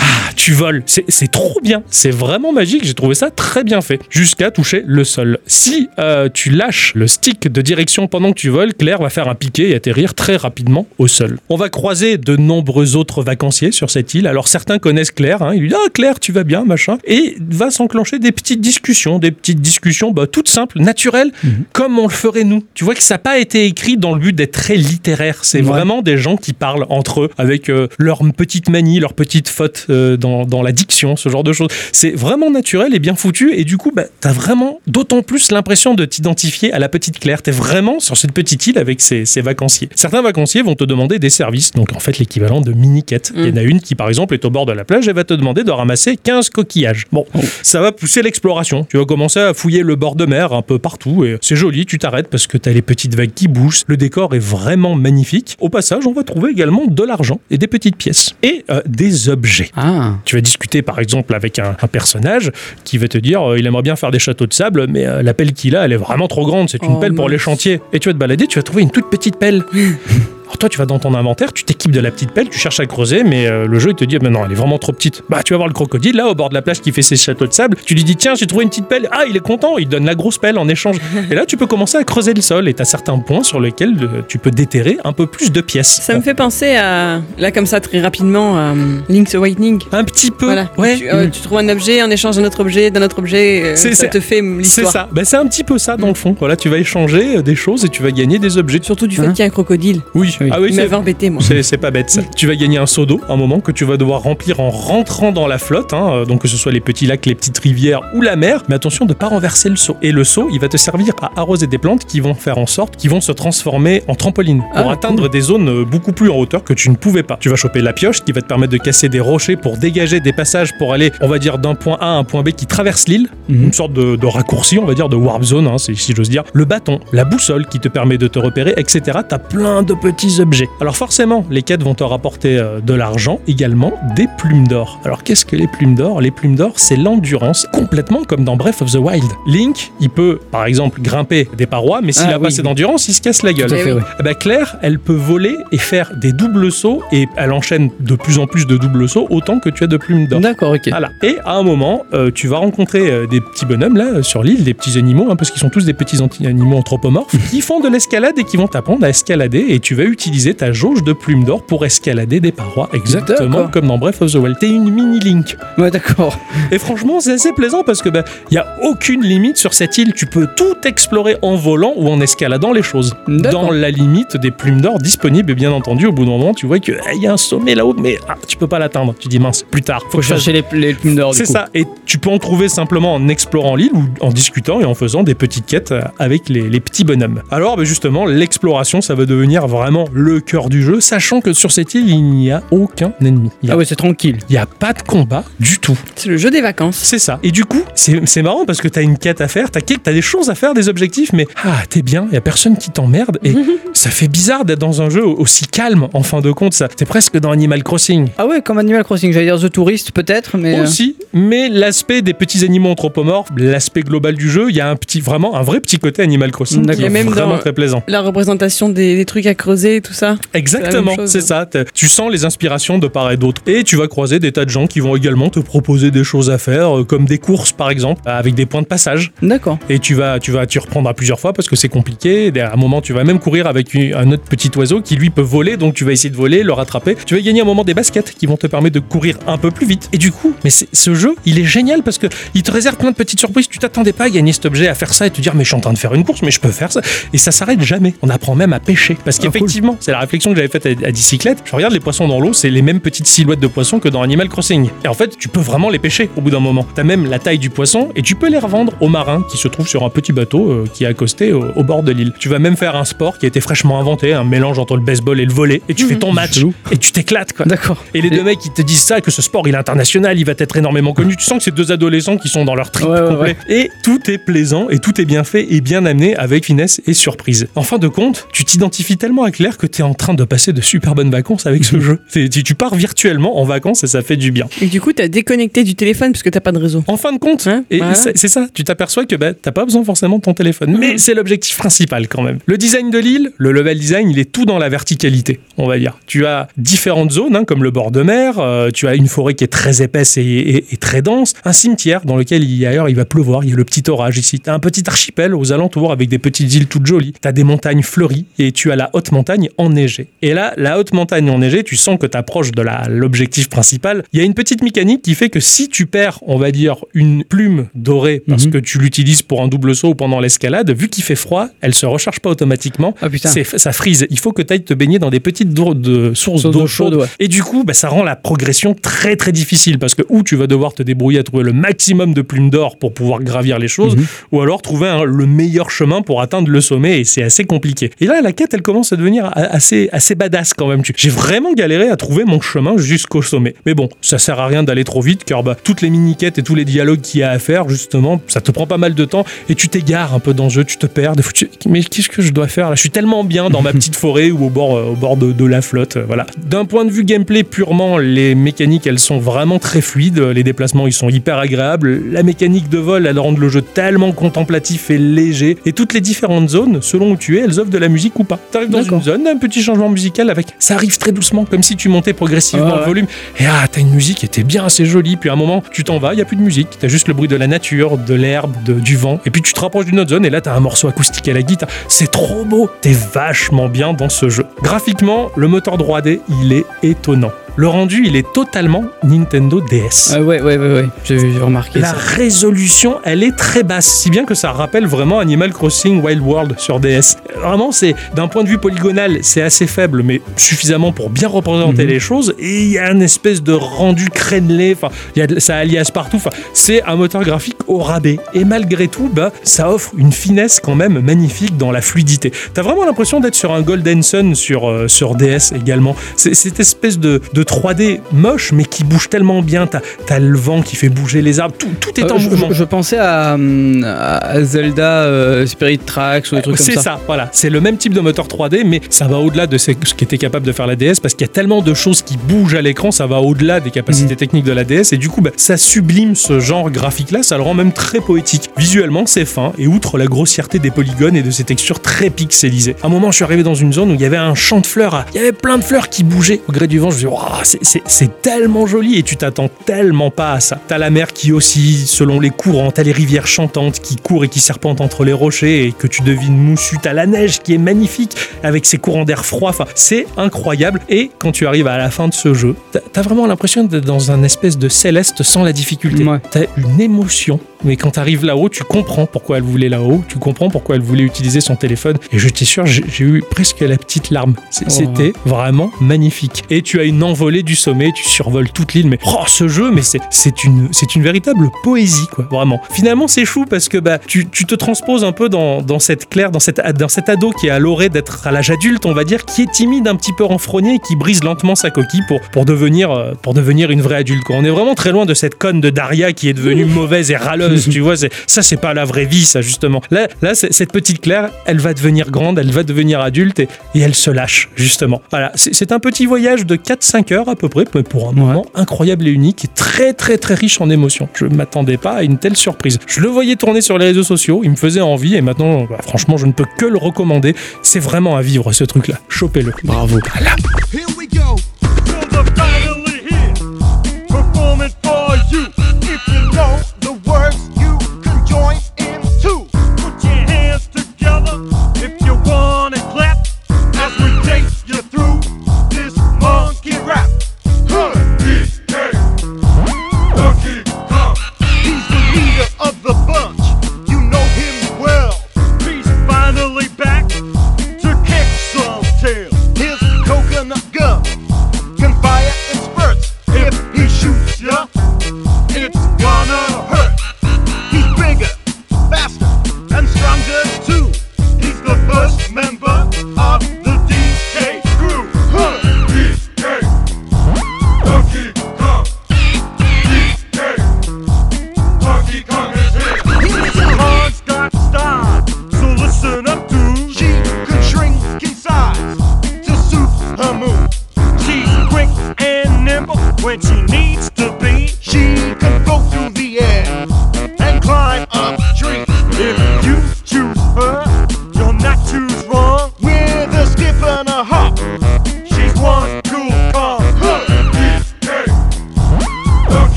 Ah, tu voles. C'est trop bien. C'est vraiment magique. J'ai trouvé ça très bien fait. Jusqu'à toucher le sol. Si euh, tu lâches le stick de direction pendant que tu voles, Claire va faire un piqué et atterrir très rapidement au sol. On va croiser de nombreux autres vacanciers sur cette île. Alors certains connaissent Claire. Hein. Ils lui disent Ah, Claire, tu vas bien, machin. Et va s'enclencher des petites discussions. Des petites discussions bah, toutes simples, naturelles, comme on le ferait nous. Tu vois que ça n'a pas été écrit dans le but d'être très littéraire. C'est Ouais. vraiment des gens qui parlent entre eux avec euh, leurs petites manies, leurs petites fautes euh, dans, dans la diction, ce genre de choses. C'est vraiment naturel et bien foutu. Et du coup, bah, t'as vraiment d'autant plus l'impression de t'identifier à la petite Claire. T'es vraiment sur cette petite île avec ces vacanciers. Certains vacanciers vont te demander des services, donc en fait l'équivalent de mini-quêtes. Il y en a une qui, par exemple, est au bord de la plage et va te demander de ramasser 15 coquillages. Bon, ça va pousser l'exploration. Tu vas commencer à fouiller le bord de mer un peu partout et c'est joli, tu t'arrêtes parce que t'as les petites vagues qui bougent. Le décor est vraiment magnifique. Au passage, on va trouver également de l'argent et des petites pièces et euh, des objets. Ah, Tu vas discuter par exemple avec un, un personnage qui va te dire euh, il aimerait bien faire des châteaux de sable, mais euh, la pelle qu'il a, elle est vraiment trop grande. C'est une Oh, pelle pour les chantiers. Et tu vas te balader, tu vas trouver une toute petite pelle. Toi, tu vas dans ton inventaire, tu t'équipes de la petite pelle, tu cherches à creuser, mais euh, le jeu il te dit, mais non, elle est vraiment trop petite. Bah, tu vas voir le crocodile là au bord de la plage qui fait ses châteaux de sable. Tu lui dis, tiens, j'ai trouvé une petite pelle. Ah, il est content, il donne la grosse pelle en échange. et là, tu peux commencer à creuser le sol et t'as certains points sur lesquels euh, tu peux déterrer un peu plus de pièces. Ça me fait penser à, là comme ça très rapidement, à euh, Link's Awakening. un petit peu. Voilà. Ouais. Tu, euh, tu trouves un objet en échange d'un autre objet, d'un autre objet, C'est- ça c'est- te fait C'est l'histoire. ça. Bah, c'est un petit peu ça dans le fond. Voilà, tu vas échanger des choses et tu vas gagner des objets. Surtout du fait Hein qu'il y a un crocodile. Oui. Oui. Ah oui, c'est embêté moi. C'est, pas bête ça. Tu vas gagner un seau d'eau, un moment que tu vas devoir remplir en rentrant dans la flotte, hein, euh, donc que ce soit les petits lacs, les petites rivières ou la mer. Mais attention de pas renverser le seau. Et le seau, il va te servir à arroser des plantes qui vont faire en sorte qu'ils vont se transformer en trampoline pour Ah, atteindre des zones euh, beaucoup plus en hauteur que tu ne pouvais pas. Tu vas choper la pioche qui va te permettre de casser des rochers pour dégager des passages pour aller, on va dire, d'un point A à un point B qui traverse l'île Mhm. une sorte de, de raccourci, on va dire, de warp zone, hein, si j'ose dire. Le bâton, la boussole qui te permet de te repérer, etc. T'as plein de petits objets. Alors forcément, les quêtes vont te rapporter euh, de l'argent, également des plumes d'or. Alors qu'est-ce que les plumes d'or? Les plumes d'or, c'est l'endurance, complètement comme dans Breath of the Wild. Link, il peut, par exemple, grimper des parois, mais s'il Ah a pas oui. assez d'endurance, il se casse la gueule. tout à Eh fait, oui. ouais. Eh ben, Claire, elle peut voler et faire des doubles sauts, et elle enchaîne de plus en plus de doubles sauts, autant que tu as de plumes d'or. D'accord, ok. Voilà. Et à un moment, euh, tu vas rencontrer euh, des petits bonhommes là sur l'île, des petits animaux, hein, parce qu'ils sont tous des petits anti- animaux anthropomorphes, qui font de l'escalade et qui vont t'apprendre à escalader. Et tu vas utiliser ta jauge de plumes d'or pour escalader des parois, exactement comme dans Breath of the Wild. T'es une mini Link. Ouais, d'accord. Et franchement, c'est assez plaisant parce que bah, il y a aucune limite sur cette île. Tu peux tout explorer en volant ou en escaladant les choses. Dans la limite des plumes d'or disponibles. Et bien entendu, au bout d'un moment, tu vois qu'il y a un sommet là-haut, mais ah, tu peux pas l'atteindre. Tu dis mince, plus tard. Faut chercher les, les plumes d'or. c'est ça. Et tu peux en trouver simplement en explorant l'île ou en discutant et en faisant des petites quêtes euh, avec les, les petits bonhommes. Alors, bah, justement, l'exploration, ça va devenir vraiment le cœur du jeu, sachant que sur cette île, il n'y a aucun ennemi. Il n'y a, Ah ouais, c'est tranquille. il y a pas de combat du tout. C'est le jeu des vacances. C'est ça. Et du coup, c'est c'est marrant parce que t'as une quête à faire, t'as as des choses à faire, des objectifs, mais ah, t'es bien, y a personne qui t'emmerde. Et ça fait bizarre d'être dans un jeu aussi calme, en fin de compte. ça. T'es presque dans Animal Crossing. Ah ouais, comme Animal Crossing, j'allais dire The Tourist peut-être, mais. euh, aussi, mais l'aspect des petits animaux anthropomorphes, l'aspect global du jeu, il y a un petit, vraiment un vrai petit côté Animal Crossing D'accord. qui est même vraiment dans- très plaisant. La représentation des, des trucs à creuser, tout ça. Exactement, c'est hein. ça. Tu sens les inspirations de part et d'autre. Et tu vas croiser des tas de gens qui vont également te proposer des choses à faire, euh, comme des courses par exemple, avec des points de passage. D'accord. Et tu vas, tu vas, tu reprendras plusieurs fois parce que c'est compliqué. À un moment, tu vas même courir avec un autre petit oiseau qui lui peut voler, donc tu vas essayer de voler, le rattraper. Tu vas gagner un moment des baskets qui vont te permettre de courir un peu plus vite. Et du coup, mais ce jeu, il est génial parce que il te réserve plein de petites surprises. Tu t'attendais pas à gagner cet objet, à faire ça et te dire mais je suis en train de faire une course, mais je peux faire ça. Et ça s'arrête jamais. On apprend même à pêcher parce Ah, c'est la réflexion que j'avais faite à, à bicyclette. Je regarde les poissons dans l'eau, c'est les mêmes petites silhouettes de poissons que dans Animal Crossing. Et en fait, tu peux vraiment les pêcher au bout d'un moment. T'as même la taille du poisson et tu peux les revendre aux marins qui se trouvent sur un petit bateau euh, qui est accosté au, au bord de l'île. Tu vas même faire un sport qui a été fraîchement inventé, un mélange entre le baseball et le volley. Et tu fais ton match et tu t'éclates quoi. D'accord. Et les deux mecs qui te disent ça, que ce sport il est international, il va être énormément connu. Tu sens que c'est deux adolescents qui sont dans leur trip Ouais, ouais, complet. Et tout est plaisant et tout est bien fait et bien amené avec finesse et surprise. En fin de compte, tu t'identifies tellement à Claire que tu es en train de passer de super bonnes vacances avec ce jeu. C'est- Tu, tu pars virtuellement en vacances et ça fait du bien. Et du coup, t'as déconnecté du téléphone parce que t'as pas de réseau. En fin de compte, Hein, et voilà. c'est ça, tu t'aperçois que bah, t'as pas besoin forcément de ton téléphone. Mais c'est l'objectif principal quand même. Le design de l'île, le level design, il est tout dans la verticalité, on va dire. Tu as différentes zones, hein, comme le bord de mer, euh, tu as une forêt qui est très épaisse et, et- et très dense, un cimetière dans lequel il ailleurs il va pleuvoir, il y a le petit orage ici. Tu as un petit archipel aux alentours avec des petites îles toutes jolies. Tu as des montagnes fleuries et tu as la haute montagne enneigée. Et là, la haute montagne enneigée, tu sens que tu approches de l'objectif principal. Il y a une petite mécanique qui fait que si tu perds, on va dire, une plume dorée parce Mhm. que tu l'utilises pour un double saut ou pendant l'escalade, vu qu'il fait froid, elle se recharge pas automatiquement. Ah putain. Ça frise. Il faut que tu ailles te baigner dans des petites de, sources d'eau chaude. ouais. Et du coup, bah, ça rend la progression très très difficile parce que ou tu vas devoir te débrouiller à trouver le maximum de plumes d'or pour pouvoir gravir les choses, Mhm. ou alors trouver un- le meilleur chemin pour atteindre le sommet et c'est assez compliqué. Et là, la quête, elle commence à devenir assez, assez badass quand même. J'ai vraiment galéré à trouver mon chemin jusqu'au sommet. Mais bon, ça sert à rien d'aller trop vite car bah, toutes les mini-quêtes et tous les dialogues qu'il y a à faire, justement, ça te prend pas mal de temps et tu t'égares un peu dans le jeu, tu te perds. Des fois, tu- Mais qu'est-ce que je dois faire là? Je suis tellement bien dans ma petite forêt ou au bord, euh, au bord de, de la flotte. euh, Voilà. D'un point de vue gameplay purement, les mécaniques, elles sont vraiment très fluides. Les déplacements, ils sont hyper agréables. La mécanique de vol, elle rend le jeu tellement contemplatif et léger. Et toutes les différentes zones, selon où tu es, elles offrent de la musique ou pas. Tu arrives dans une zone, un petit changement musical avec. Ça arrive très doucement, comme si tu montais progressivement Ah ouais. le volume. Et ah, t'as une musique qui était bien assez jolie. Puis à un moment, tu t'en vas, il y a plus de musique. T'as juste le bruit de la nature, de l'herbe, du vent. Et puis tu te rapproches d'une autre zone et là, t'as un morceau acoustique à la guitare. C'est trop beau. T'es vachement bien dans ce jeu. Graphiquement, le moteur 3D, il est étonnant. Le rendu, il est totalement Nintendo DS. Ah ouais, ouais, ouais, ouais. J'ai j'ai remarqué La ça. résolution, elle est très basse, si bien que ça rappelle vraiment Animal Crossing Wild World sur DS. Vraiment, c'est d'un point de vue polygonal, c'est assez faible, mais suffisamment pour bien représenter Mhm. les choses. Et il y a une espèce de rendu crénelé. Enfin, il y a de- ça alias partout. C'est un moteur graphique au rabais. Et malgré tout, bah, ça offre une finesse quand même magnifique dans la fluidité. T'as vraiment l'impression d'être sur un Golden Sun sur euh, sur DS également. C'est cette espèce de, de 3D moche, mais qui bouge tellement bien. T'as as le vent qui fait bouger les arbres. Tout, tout est Euh, en je, mouvement. je- je pensais à, à Zelda euh, Spirit Tracks ou des trucs comme C'est ça. ça, voilà. C'est le même type de moteur 3D, mais ça va au-delà de ce qu'était capable de faire la DS parce qu'il y a tellement de choses qui bougent à l'écran, ça va au-delà des capacités techniques de la DS et du coup, bah, ça sublime ce genre graphique-là, ça le rend même très poétique. Visuellement, c'est fin et outre la grossièreté des polygones et de ces textures très pixelisées. À un moment, je suis arrivé dans une zone où il y avait un champ de fleurs, il y avait plein de fleurs qui bougeaient au gré du vent. Je me suis dit, c'est tellement joli et tu t'attends tellement pas à ça. T'as la mer qui oscille selon les courants, t'as les rivières chantantes qui courent et qui serpentent entre les rochers et que tu devines moussu, t'as la neige qui est magnifique avec ses courants d'air froid. Enfin, c'est incroyable. Et quand tu arrives à la fin de ce jeu, t'as- vraiment l'impression d'être dans un espèce de céleste sans la difficulté. Ouais. T'as une émotion. Mais quand t'arrives là-haut, tu comprends pourquoi elle voulait là-haut, tu comprends pourquoi elle voulait utiliser son téléphone. Et je t'assure, j'ai j'ai eu presque la petite larme. Oh. C'était vraiment magnifique. Et tu as une envolée du sommet, tu survoles toute l'île. Mais oh, ce jeu, mais c'est c'est une, c'est une véritable poésie, quoi, vraiment. Finalement, c'est chou parce que bah, tu, tu te transposes un peu dans, dans cette Claire, dans, cette, dans cet ado qui est à l'orée d'être à l'âge adulte, on va dire, qui est timide, un petit peu renfrogné, et qui brise lentement sa coquille pour, pour, devenir, euh, pour devenir une vraie adulte. Quoi. On est vraiment très loin de cette conne de Daria qui est devenue mauvaise et râleuse, tu vois. Ça, c'est pas la vraie vie, ça, justement. Là, là cette petite Claire, elle va devenir grande, elle va devenir adulte et, et elle se lâche, justement. Voilà, c'est c'est un petit voyage de 4-5 heures à peu près, mais pour un moment incroyable et unique et très, très, très riche en émotions. Je m'attendais pas à une telle surprise. Je le voyais tourner sur les réseaux sociaux, il me faisait envie et maintenant, bah, franchement, je ne peux que le recommander. C'est vraiment à vivre ce truc-là. Chopez-le. Bravo. Here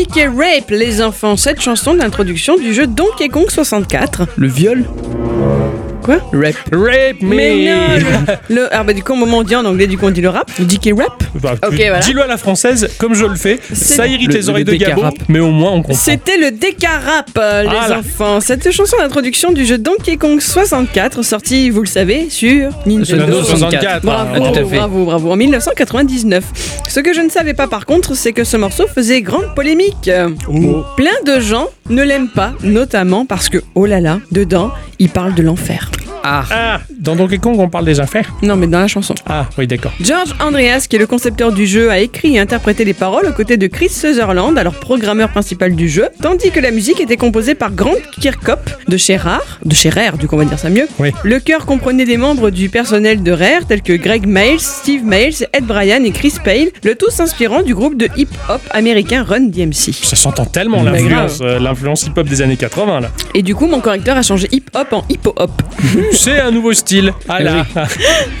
DK Rape, les enfants, cette chanson d'introduction du jeu Donkey Kong 64. Le viol? Quoi Rap. Rape me Mais non le, Alors bah du coup, au moment où on dit en anglais, du coup on dit le rap, le DK Rap. Bah, Ok, voilà. Dis-le à la française, comme je le fais. Ça irrite Le- les oreilles le de Gabo, décarap. mais au moins on comprend. C'était le DK Rap, euh, les Voilà. enfants. Cette chanson d'introduction du jeu Donkey Kong 64, sorti, vous le savez, sur Nintendo Nintendo 64. Bravo, Ah, tout à fait. bravo, bravo, en 1999. Ce que je ne savais pas par contre, c'est que ce morceau faisait grande polémique. Euh, Plein de gens ne l'aiment pas, notamment parce que, oh là là, dedans, il parle de l'enfer. Ah, Ah, dans Donkey Kong, on parle des affaires. Non, mais dans la chanson. Ah, oui, d'accord. George Andreas, qui est le concepteur du jeu, a écrit et interprété les paroles aux côtés de Chris Sutherland, alors programmeur principal du jeu, tandis que la musique était composée par Grant Kirkhope de chez Rare, de chez Rare, du coup on va dire ça mieux. Oui. Le chœur comprenait des membres du personnel de Rare tels que Greg Miles, Steve Miles, Ed Bryan et Chris Pale, le tout s'inspirant du groupe de hip-hop américain Run DMC. Ça s'entend tellement l'influence, euh, l'influence hip-hop des années 80 là. Et du coup, mon correcteur a changé hip-hop en hip-hop. C'est un nouveau style. Ah là.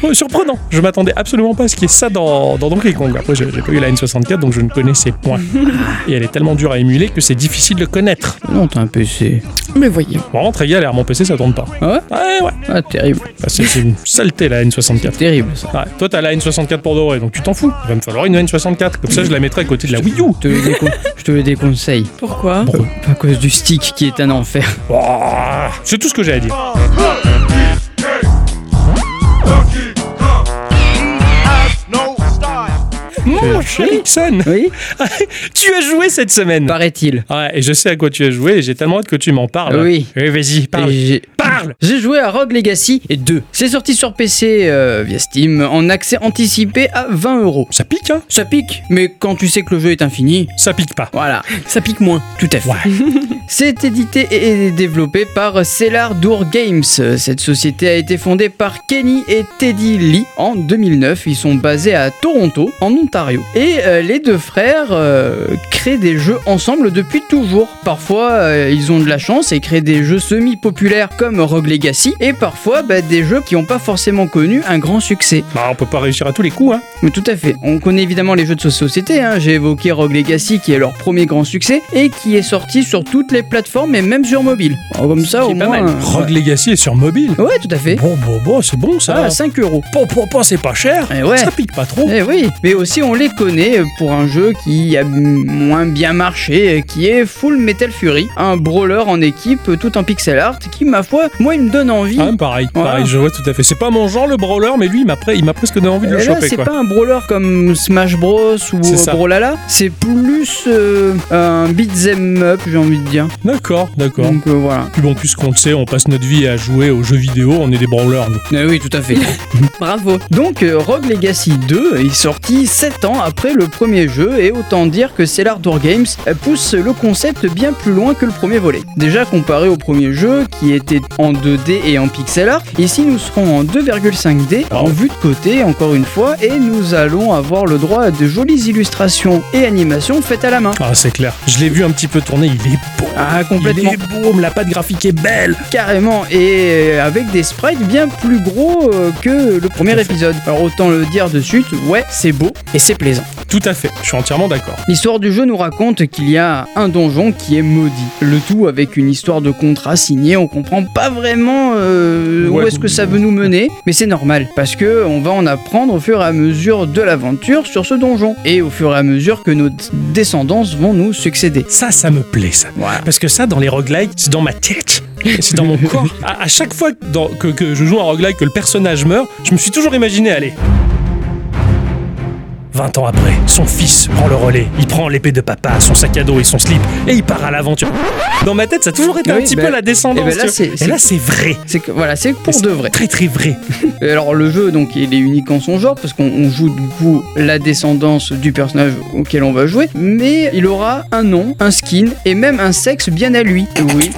Oh, surprenant. Je m'attendais absolument pas à ce qu'il y ait ça dans, dans Donkey Kong. Après, j'ai pas eu la N64 donc je ne connaissais point. Et elle est tellement dure à émuler que c'est difficile de connaître. non, t'as un PC. Mais voyons. Vraiment très galère, mon PC ça tourne pas. Ah ouais Ouais, ouais. Ah, terrible. Bah, c'est c'est une saleté la N64. Terrible ça. Ouais, toi t'as la N64 pour vrai, donc tu t'en fous. Il va me falloir une N64. Comme ça je la mettrai à côté de la Wii U. Je te le, décon- je te le déconseille. Pourquoi? À cause du stick qui est un enfer. Oh, c'est tout ce que j'ai à dire. Mon Oh, Oui, Tu as joué cette semaine paraît-il. Ouais, et je sais à quoi tu as joué et j'ai tellement hâte que tu m'en parles. Oui. vas-y, parle. Et Parle J'ai joué à Rogue Legacy 2. C'est sorti sur PC euh, via Steam en accès anticipé à 20 euros. Ça pique, hein Ça pique, mais quand tu sais que le jeu est infini, Ça pique pas. voilà, Ça pique moins. tout à fait. Ouais. C'est édité et développé par Cellar Door Games. Cette société a été fondée par Kenny et Teddy Lee en 2009. Ils sont basés à Toronto, en Ontario. Et euh, les deux frères euh, créent des jeux ensemble depuis toujours. Parfois, euh, ils ont de la chance et créent des jeux semi-populaires comme Rogue Legacy. Et parfois, bah, des jeux qui n'ont pas forcément connu un grand succès. Bah, on peut pas réussir à tous les coups, hein. Mais tout à fait. On connaît évidemment les jeux de société. hein. J'ai évoqué Rogue Legacy qui est leur premier grand succès et qui est sorti sur toutes les plateformes et même sur mobile. Alors, comme ça, au est pas moins. mal. euh, Rogue Legacy est sur mobile. Ouais, tout à fait. Bon, bon, bon, c'est bon ça. Ah, 5 euros. Pom, pom, pom, c'est pas cher. Eh ouais. Ça pique pas trop. Eh oui, mais aussi on les connaît pour un jeu qui a moins bien marché, qui est Full Metal Fury, un brawler en équipe tout en pixel art qui, ma foi, moi il me donne envie. Ah, pareil, Voilà. pareil, je vois tout à fait. C'est pas mon genre le brawler, mais lui, il m'a pr- il m'a presque donné envie de le Et là, choper, c'est quoi. pas un brawler comme Smash Bros ou C'est ça. Brawlhalla, c'est plus euh, un beat'em up, j'ai envie de dire. D'accord, d'accord. Donc euh, voilà. Puis bon, puisqu'on le sait, on passe notre vie à jouer aux jeux vidéo, on est des brawlers, nous. Eh oui, tout à fait. Bravo. Donc euh, Rogue Legacy 2 est sorti 7 ans après le premier jeu et autant dire que Cellar Door Games pousse le concept bien plus loin que le premier volet. Déjà comparé au premier jeu qui était en 2D et en pixel art, ici nous serons en 2,5D en vue de côté encore une fois et nous allons avoir le droit à de jolies illustrations et animations faites à la main. Ah, c'est clair. Je l'ai vu un petit peu tourner, il est beau. Ah complètement. Il est beau, la patte graphique est belle. Carrément, et euh, avec des sprites bien plus gros euh, que le premier épisode. Alors autant le dire de suite, ouais, c'est beau et c'est plaisant. Tout à fait, je suis entièrement d'accord. L'histoire du jeu nous raconte qu'il y a un donjon qui est maudit. Le tout avec une histoire de contrat signé, on comprend pas vraiment euh, où est-ce que ça veut nous mener, mais c'est normal parce que on va en apprendre au fur et à mesure de l'aventure sur ce donjon et au fur et à mesure que nos descendants vont nous succéder. Ça, ça me plaît, ça. Voilà. Parce que ça, dans les roguelikes, c'est dans ma tête. C'est dans mon corps. À, à chaque fois que, dans- que, que je joue un roguelike, que le personnage meurt, je me suis toujours imaginé, allez. 20 ans après, son fils prend le relais. Il prend l'épée de papa, son sac à dos et son slip, et il part à l'aventure. Dans ma tête, ça a toujours été un petit ben- peu la descendance. eh ben là, c'est- et là, c'est vrai. C'est que voilà, c'est Et pour c'est de vrai. Très, très vrai. Et Alors le jeu donc il est unique en son genre parce qu'on on joue du coup la descendance du personnage auquel on va jouer, mais il aura un nom, un skin et même un sexe bien à lui. Oui.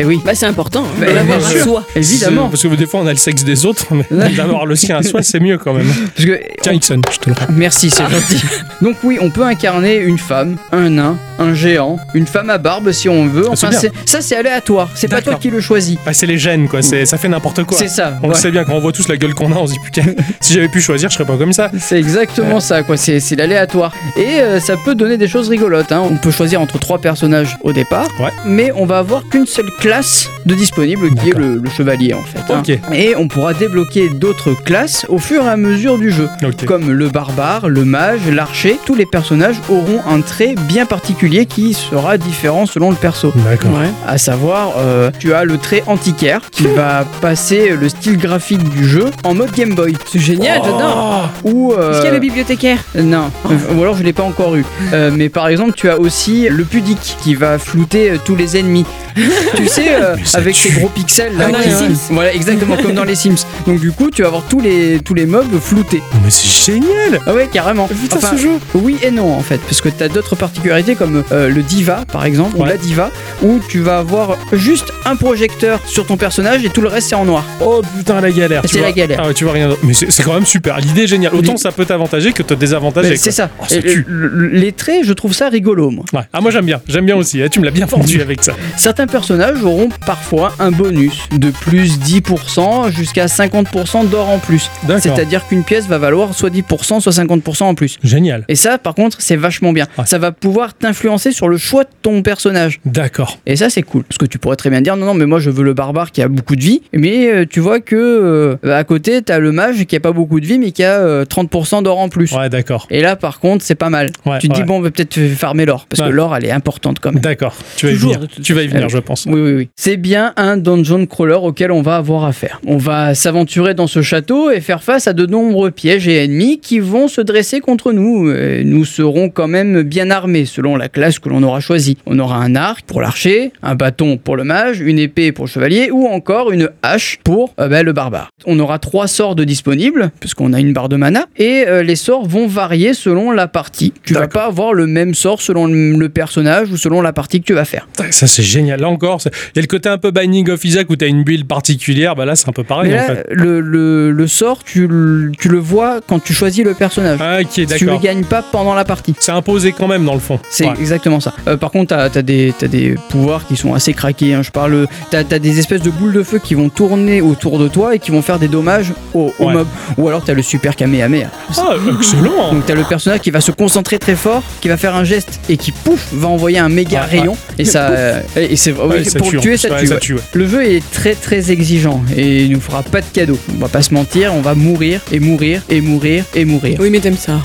Et oui. Bah, c'est important hein, Bah, à sûr. soi. Évidemment. C'est- Parce que des fois, on a le sexe des autres, mais d'avoir le sien à soi, c'est mieux quand même. Parce que Tiens, Ixon, je te le rends. Merci, c'est gentil. Donc oui, on peut incarner une femme, un nain, un géant, une femme à barbe si on veut. Ah, Enfin, c'est- ça c'est aléatoire. C'est pas toi qui le choisis. Ah, c'est les gènes, quoi. C'est- Ça fait n'importe quoi. C'est ça. On ouais. le sait bien, quand on voit tous la gueule qu'on a, on se dit putain, si j'avais pu choisir, je serais pas comme ça. C'est exactement ça, quoi. C'est c'est l'aléatoire. Et euh, ça peut donner des choses rigolotes. hein. On peut choisir entre trois personnages au départ, Ouais. mais on va avoir qu'une seule classe de disponible qui est le, le chevalier en fait. hein. Ok. Et on pourra débloquer d'autres classes au fur et à mesure du jeu. Comme le barbare, le mage, l'archer, tous les personnages auront un trait bien particulier qui sera différent selon le perso. D'accord. Ouais. À savoir, euh, tu as le trait antiquaire qui va passer le style graphique du jeu en mode Game Boy. C'est génial, j'adore. Oh, Ou euh, Est-ce qu'il y a le bibliothécaire? Non, Euh, ou alors je l'ai pas encore eu. Euh, mais par exemple, tu as aussi le pudique qui va flouter tous les ennemis. tu sais, euh, avec tue. ces gros pixels là. Comme dans qui- les Sims. Voilà, exactement comme dans les Sims. Donc du coup, tu vas avoir tous les tous les mobs floutés. mais c'est génial Ah ouais, carrément. Putain, Enfin, ce jeu oui et non en fait, parce que tu as d'autres particularités comme euh, le diva par exemple, ou la diva, où tu vas avoir juste un projecteur sur ton personnage et tout le reste c'est en noir. Oh putain, la galère. C'est la galère. Ah tu vois rien. Mais c'est quand même super. L'idée est géniale. Autant ça peut t'avantager que te désavantager. Quoi. c'est ça. Oh, ça tue. les traits, je trouve ça rigolo moi. Ouais. Ah, moi j'aime bien. J'aime bien aussi. Eh, tu me l'as bien vendu avec ça. Certains personnages auront parfois un bonus de plus 10% jusqu'à 50% d'or en plus. C'est-à-dire qu'une pièce va valoir soit 10%, soit 50% en plus. Génial. Et ça, par contre, c'est vachement bien. Ça va pouvoir t'influencer sur le choix de ton personnage. D'accord. Et ça, c'est cool. Parce que tu pourrais très bien dire, non, non, mais moi, je veux le barbare qui a beaucoup de vie. Mais euh, tu vois que euh, à côté, t'as le mage qui a pas beaucoup de vie, mais qui a euh, 30% d'or en plus. Ouais, d'accord. Et là, par contre, c'est pas mal. Ouais, tu te dis, bon, on va peut-être farmer l'or. Parce Ouais. que l'or, elle est importante quand même. D'accord. Tu vas y Toujours, venir. Tu vas y venir, je pense. Oui, oui, oui. C'est bien un dungeon crawler auquel on va avoir affaire. On va s'aventurer dans ce château et faire face à de nombreux pièges et ennemis qui vont se dresser lancer contre nous. Euh, Nous serons quand même bien armés selon la classe que l'on aura choisie. On aura un arc pour l'archer, un bâton pour le mage, une épée pour le chevalier ou encore une hache pour euh, bah, le barbare. On aura trois sorts de disponibles puisqu'on a une barre de mana et euh, les sorts vont varier selon la partie. Tu vas pas avoir le même sort selon le personnage ou selon la partie que tu vas faire. Ça, c'est génial. Là encore, il y a le côté un peu Binding of Isaac où tu as une build particulière. Bah là, c'est un peu pareil Mais en fait. le, le- le sort, tu, le- tu le vois quand tu choisis le personnage. Ah, tu le d'accord. gagnes pas pendant la partie. C'est imposé quand même dans le fond. C'est Ouais. exactement ça. Euh, par contre, t'as as des, t'as des pouvoirs qui sont assez craqués. hein. Je parle, t'as as des espèces de boules de feu qui vont tourner autour de toi et qui vont faire des dommages aux, aux Ouais. mobs. Ou alors t'as le super Kamehameha. Ah, excellent. Donc t'as le personnage qui va se concentrer très fort, qui va faire un geste et qui pouf va envoyer un méga rayon. Et ça, euh, et c'est Ouais, pour tuer, plus. ça Ouais, tue. ça tue, ouais. Le jeu est très très exigeant et il nous fera pas de cadeau. On va pas se mentir, on va mourir et mourir et mourir et mourir. Oui, mais t'aimes ça.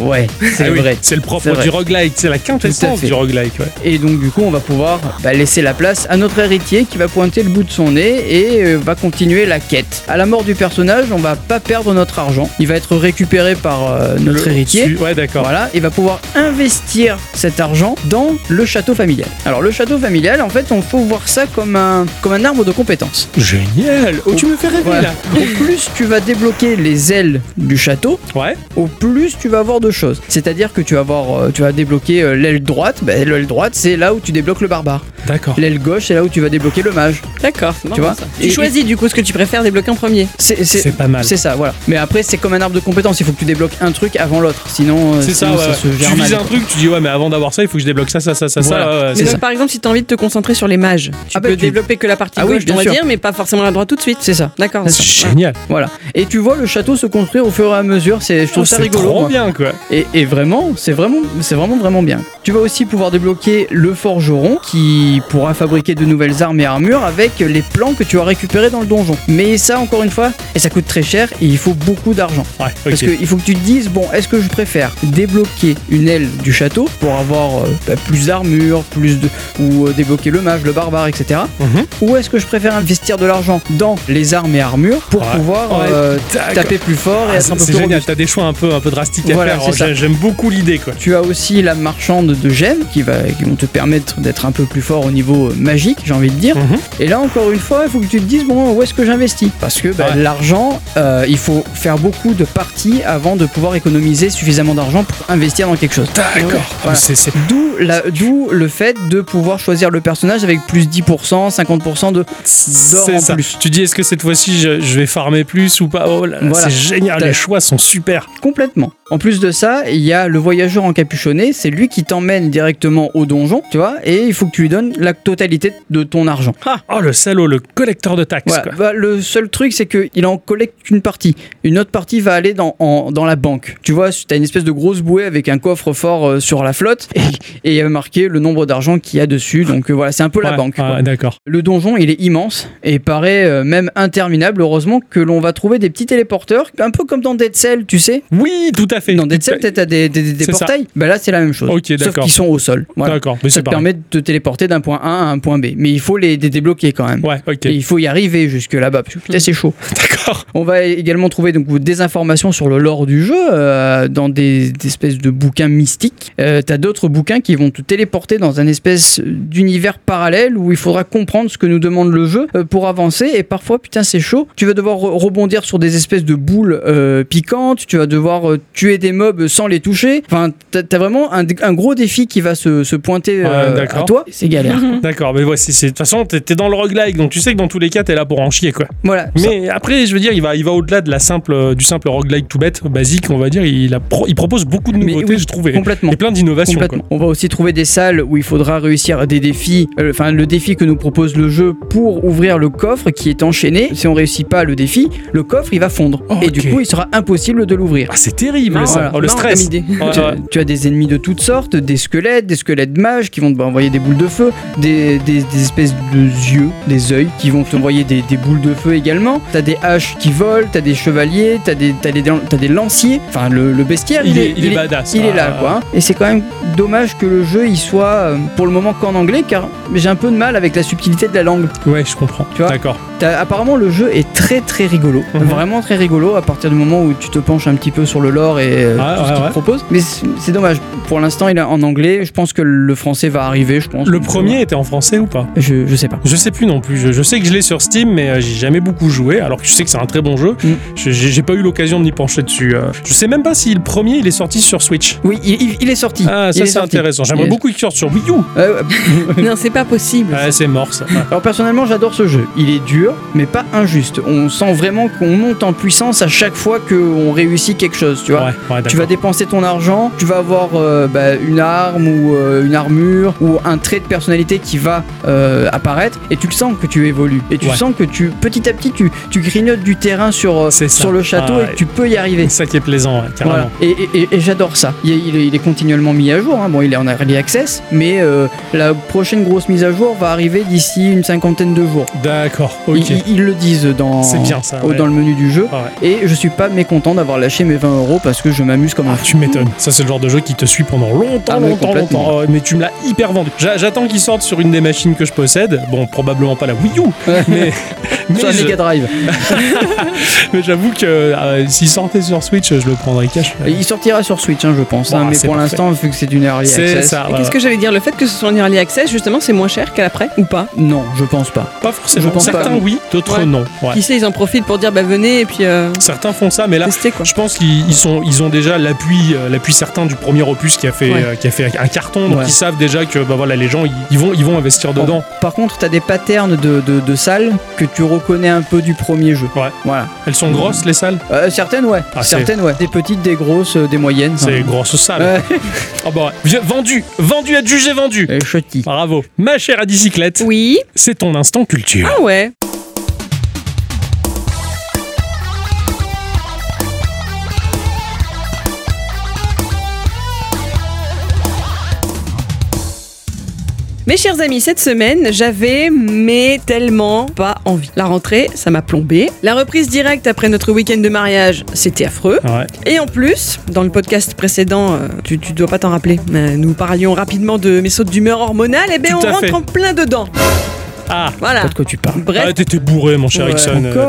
Ouais, c'est Ah oui, vrai. C'est le propre du roguelike. C'est la quintessence du roguelike. Ouais. Et donc du coup, on va pouvoir bah, laisser la place à notre héritier qui va pointer le bout de son nez et euh, va continuer la quête. À la mort du personnage, on va pas perdre notre argent. Il va être récupéré par euh, notre Le- héritier. Ouais, d'accord. Voilà, il va pouvoir investir cet argent dans le château familial. Alors le château familial, en fait, on faut voir ça comme un comme un arbre de compétences. Génial. Oh, tu me fais rêver là. Au plus tu vas débloquer les ailes du château, Ouais. au plus tu vas avoir de choses. C'est-à-dire que tu vas avoir, euh, tu vas débloquer euh, l'aile droite. Ben, l'aile droite, c'est là où tu débloques le barbare. D'accord. L'aile gauche, c'est là où tu vas débloquer le mage. D'accord, Tu vois ça. Et- Tu choisis du coup ce que tu préfères débloquer en premier. C'est pas mal. C'est ça, voilà. Mais après, c'est comme un arbre de compétences. Il faut que tu débloques un truc avant l'autre. Sinon, euh, C'est ça, se gère Tu mal. vises un truc, tu dis ouais, mais avant d'avoir ça, il faut que je débloque ça, ça, ça, ça, Voilà. ça. ouais, Mais donc, ça. par exemple, si t'as envie de te concentrer sur les mages, tu Ah bah, peux tu- développer que la partie Ah oui, gauche, on va sûr. dire, mais pas forcément la droite tout de suite. C'est ça. D'accord. C'est génial. Voilà. Et tu vois le château se construire au fur et à mesure. C'est, je trouve Oh, ça c'est rigolo. Moi. bien, quoi. Et, et vraiment, c'est vraiment, c'est vraiment, vraiment bien. Tu vas aussi pouvoir débloquer le forgeron qui pourra fabriquer de nouvelles armes et armures avec les plans que tu as récupérés dans le donjon. Mais ça, encore une fois, et ça coûte très cher et il faut beaucoup d'argent. Ouais, Parce ok. qu'il faut que tu te dises, bon, est-ce que je préfère débloquer une aile du château pour avoir euh, bah, plus d'armure, plus de. ou euh, débloquer le mage, le barbare, etc. Mhm. Ou est-ce que je préfère investir de l'argent dans les armes et armures pour Ouais. pouvoir euh, taper plus fort et Ah, être un peu c'est plus génial, robuste? T'as des choix un peu, un peu drastiques à Voilà, faire. J'ai- J'aime beaucoup l'idée, quoi. Tu as aussi la marchande de gemmes qui, va, qui vont te permettre d'être un peu plus fort au niveau euh, magique, j'ai envie de dire. Mhm. Et là, encore une fois, il faut que tu te dises, bon, où est-ce que j'investis? Parce que bah, Ouais. l'argent, euh, il faut faire beaucoup de parties avant de pouvoir économiser suffisamment d'argent pour investir dans quelque chose. D'accord. Voilà. C'est c'est- D'où le fait de pouvoir choisir le personnage avec plus 10%, 50% de en ça. plus. Tu dis, est-ce que cette fois-ci, je, je vais farmer plus ou pas? Oh Voilà. c'est génial. Les choix sont super. Complètement. En plus de ça, il y a le voyageur encapuchonné, c'est lui qui t'emmène directement au donjon, tu vois, et il faut que tu lui donnes la totalité de ton argent. Oh, le salaud, le collecteur de taxes, quoi. Bah, le seul truc, c'est qu'il en collecte une partie. Une autre partie va aller dans, en- dans la banque. Tu vois, tu as une espèce de grosse bouée avec un coffre-fort euh, sur la flotte et, il y a marqué le nombre d'argent qu'il y a dessus. Donc euh, voilà, c'est un peu la banque. ouais, D'accord. Le donjon, il est immense et paraît euh, même interminable. Heureusement que l'on va trouver des petits téléporteurs, un peu comme dans Dead Cell, tu sais. Oui, tout à fait. Dans Dead Cell, t'as des, des, des C'est ça. portails. Bah là, c'est la même chose. Ok, Sauf d'accord. qu'ils sont au sol. Voilà. D'accord, mais Ça te pareil. permet de te téléporter d'un point A à un point B. Mais il faut les, les débloquer quand même. Ouais, ok. Et il faut y arriver jusque là-bas, parce que putain, c'est chaud. D'accord. On va également trouver donc des informations sur le lore du jeu euh, dans des, des espèces de bouquins mystiques. Euh, T'as d'autres bouquins qui vont te téléporter dans un espèce d'univers parallèle où il faudra comprendre ce que nous demande le jeu euh, pour avancer. Et parfois, putain, c'est chaud. Tu vas devoir re- rebondir sur des espèces de boules euh, piquantes. Tu vas devoir tuer des mobs sans les toucher. Enfin, t'as as vraiment un, un gros défi qui va se, se pointer Ouais, euh, à toi. C'est galère. D'accord, mais c'est- de toute façon, t'es dans le roguelike, donc tu sais que dans tous les cas, t'es là pour en chier, quoi. voilà. Ça- Mais après, je veux dire, il va, il va au-delà de la simple, du simple roguelike tout bête, basique, on va dire. Il, a pro- il propose beaucoup de nouveautés, oui, je trouve, et, complètement. et plein d'innovations. On va aussi trouver des salles où il faudra réussir des défis. euh, Enfin, le défi que nous propose le jeu pour ouvrir le coffre qui est enchaîné. Si on réussit pas le défi, le coffre il va fondre. Oh, Et du coup, il sera impossible de l'ouvrir. Ah, c'est terrible, Non, ça. voilà. Oh, le Non, stress. tu, ouais. tu as des ennemis de toutes sortes, des squelettes, des squelettes mages qui vont te bah, envoyer des boules de feu, des, des- des espèces de yeux, des œils qui vont t'envoyer des, des boules de feu également. T'as des haches qui volent, t'as des chevaliers, t'as des, t'as des, t'as des lanciers. Enfin, le, le bestiaire, Il est- il est badass. Il est là, Ah. quoi. hein. Et c'est quand même dommage que le jeu il soit euh, pour le moment qu'en anglais, car j'ai un peu de mal avec la subtilité de la langue. Ouais, je comprends. Tu vois D'accord. Apparemment, le jeu est très très rigolo, Mhm. vraiment très rigolo à partir du moment où tu te penches un petit peu sur le lore et euh, Ah, tout ce ouais, qu'il ouais. propose. Mais c'est dommage. Pour l'instant, il est en anglais. Je pense que le français va arriver. Je pense. Le premier était en français ou pas? Je, je sais pas. Je sais plus non plus. Je, je sais que je l'ai sur Steam, mais euh, j'ai jamais beaucoup joué. Alors que je sais que c'est un très bon jeu. Mm. J'ai pas eu l'occasion de m'y pencher dessus. euh. Je sais même pas si le premier il est sorti sur Switch. Oui, il, est sorti. Ah, ça est c'est intéressant. J'aimerais beaucoup qu'il sorte sur Wii U. Euh, Non, c'est pas possible. Ouais, c'est mort ça. Alors personnellement j'adore ce jeu. Il est dur mais pas injuste. On sent vraiment qu'on monte en puissance à chaque fois qu'on réussit quelque chose, tu vois. Ouais, ouais, Tu vas dépenser ton argent, tu vas avoir euh, bah, une arme ou euh, une armure ou un trait de personnalité qui va apparaître et tu le sens que tu évolues et tu Ouais. sens que tu petit à petit tu, tu grignotes du terrain sur, euh, sur le château Ah, et que tu peux y arriver. C'est ça qui est plaisant, ouais, carrément. Voilà. Et, et- et- et j'adore ça. Il, est- il est, il est continuellement mis à jour. hein. Bon, il est en early access, mais euh, la prochaine grosse mise à jour va arriver d'ici une cinquantaine de jours. D'accord, ok. Ils, le disent dans, C'est bien ça, au- ouais. dans le menu du jeu. Ah ouais. Et je suis pas mécontent d'avoir lâché mes 20 euros parce que je m'amuse comme un Ah, fou. tu m'étonnes. Ça, c'est le genre de jeu qui te suit pendant longtemps, Ah, mais longtemps, longtemps. Ah mais tu me l'as hyper vendu. J'a- J'attends qu'il sorte sur une des machines que je possède. Bon, probablement pas la Wii U, mais, mais Sur la je- Mega Drive. mais j'avoue que euh, s'il sortait sur Switch, je le prendrais cash. Et Il sortira sur Switch, hein, je pense. Bon, hein, mais pour l'instant, vu que c'est une early C'est access. ça. Qu'est-ce que j'allais dire Le fait que ce soit en early access, justement, c'est moins cher qu'à l'après ou pas? Non, je pense pas. Pas forcément. Je pense Certains pas. oui, d'autres Ouais. non. Ouais. Qui sait, ils en profitent pour dire bah venez et puis euh, Certains font ça, mais là, tester quoi. je pense qu'ils ils sont, ils ont déjà l'appui, euh, l'appui certain du premier opus qui a fait, Ouais. euh, qui a fait un carton. Donc Ouais. ils savent déjà que bah voilà, les gens, ils, ils vont, ils vont investir dedans. Par contre, t'as des patterns de, de, de salles que tu reconnais un peu du premier jeu. Ouais. Voilà. Elles sont grosses les salles? Euh, certaines, ouais. Ah, certaines, ouais. Des petites, des grosses, euh, des moyennes. C'est grosses salles. Ouais. Ah bah ouais. Vendu, vendu à juger vendu. Et chutty. Bravo, ma chère à bicyclette. Oui. C'est ton instant culture. Ah ouais. Mes chers amis, cette semaine, j'avais mais tellement pas envie. La rentrée, ça m'a plombé. La reprise directe après notre week-end de mariage, c'était affreux. Ouais. Et en plus, dans le podcast précédent, euh, tu, tu dois pas t'en rappeler, nous parlions rapidement de mes sautes d'humeur hormonale, et bien Tout on rentre fait. en plein dedans. Ah. Voilà. Pas de quoi tu parles. Bref, Ah, t'étais bourré, mon cher Ouais, Ixon. Euh,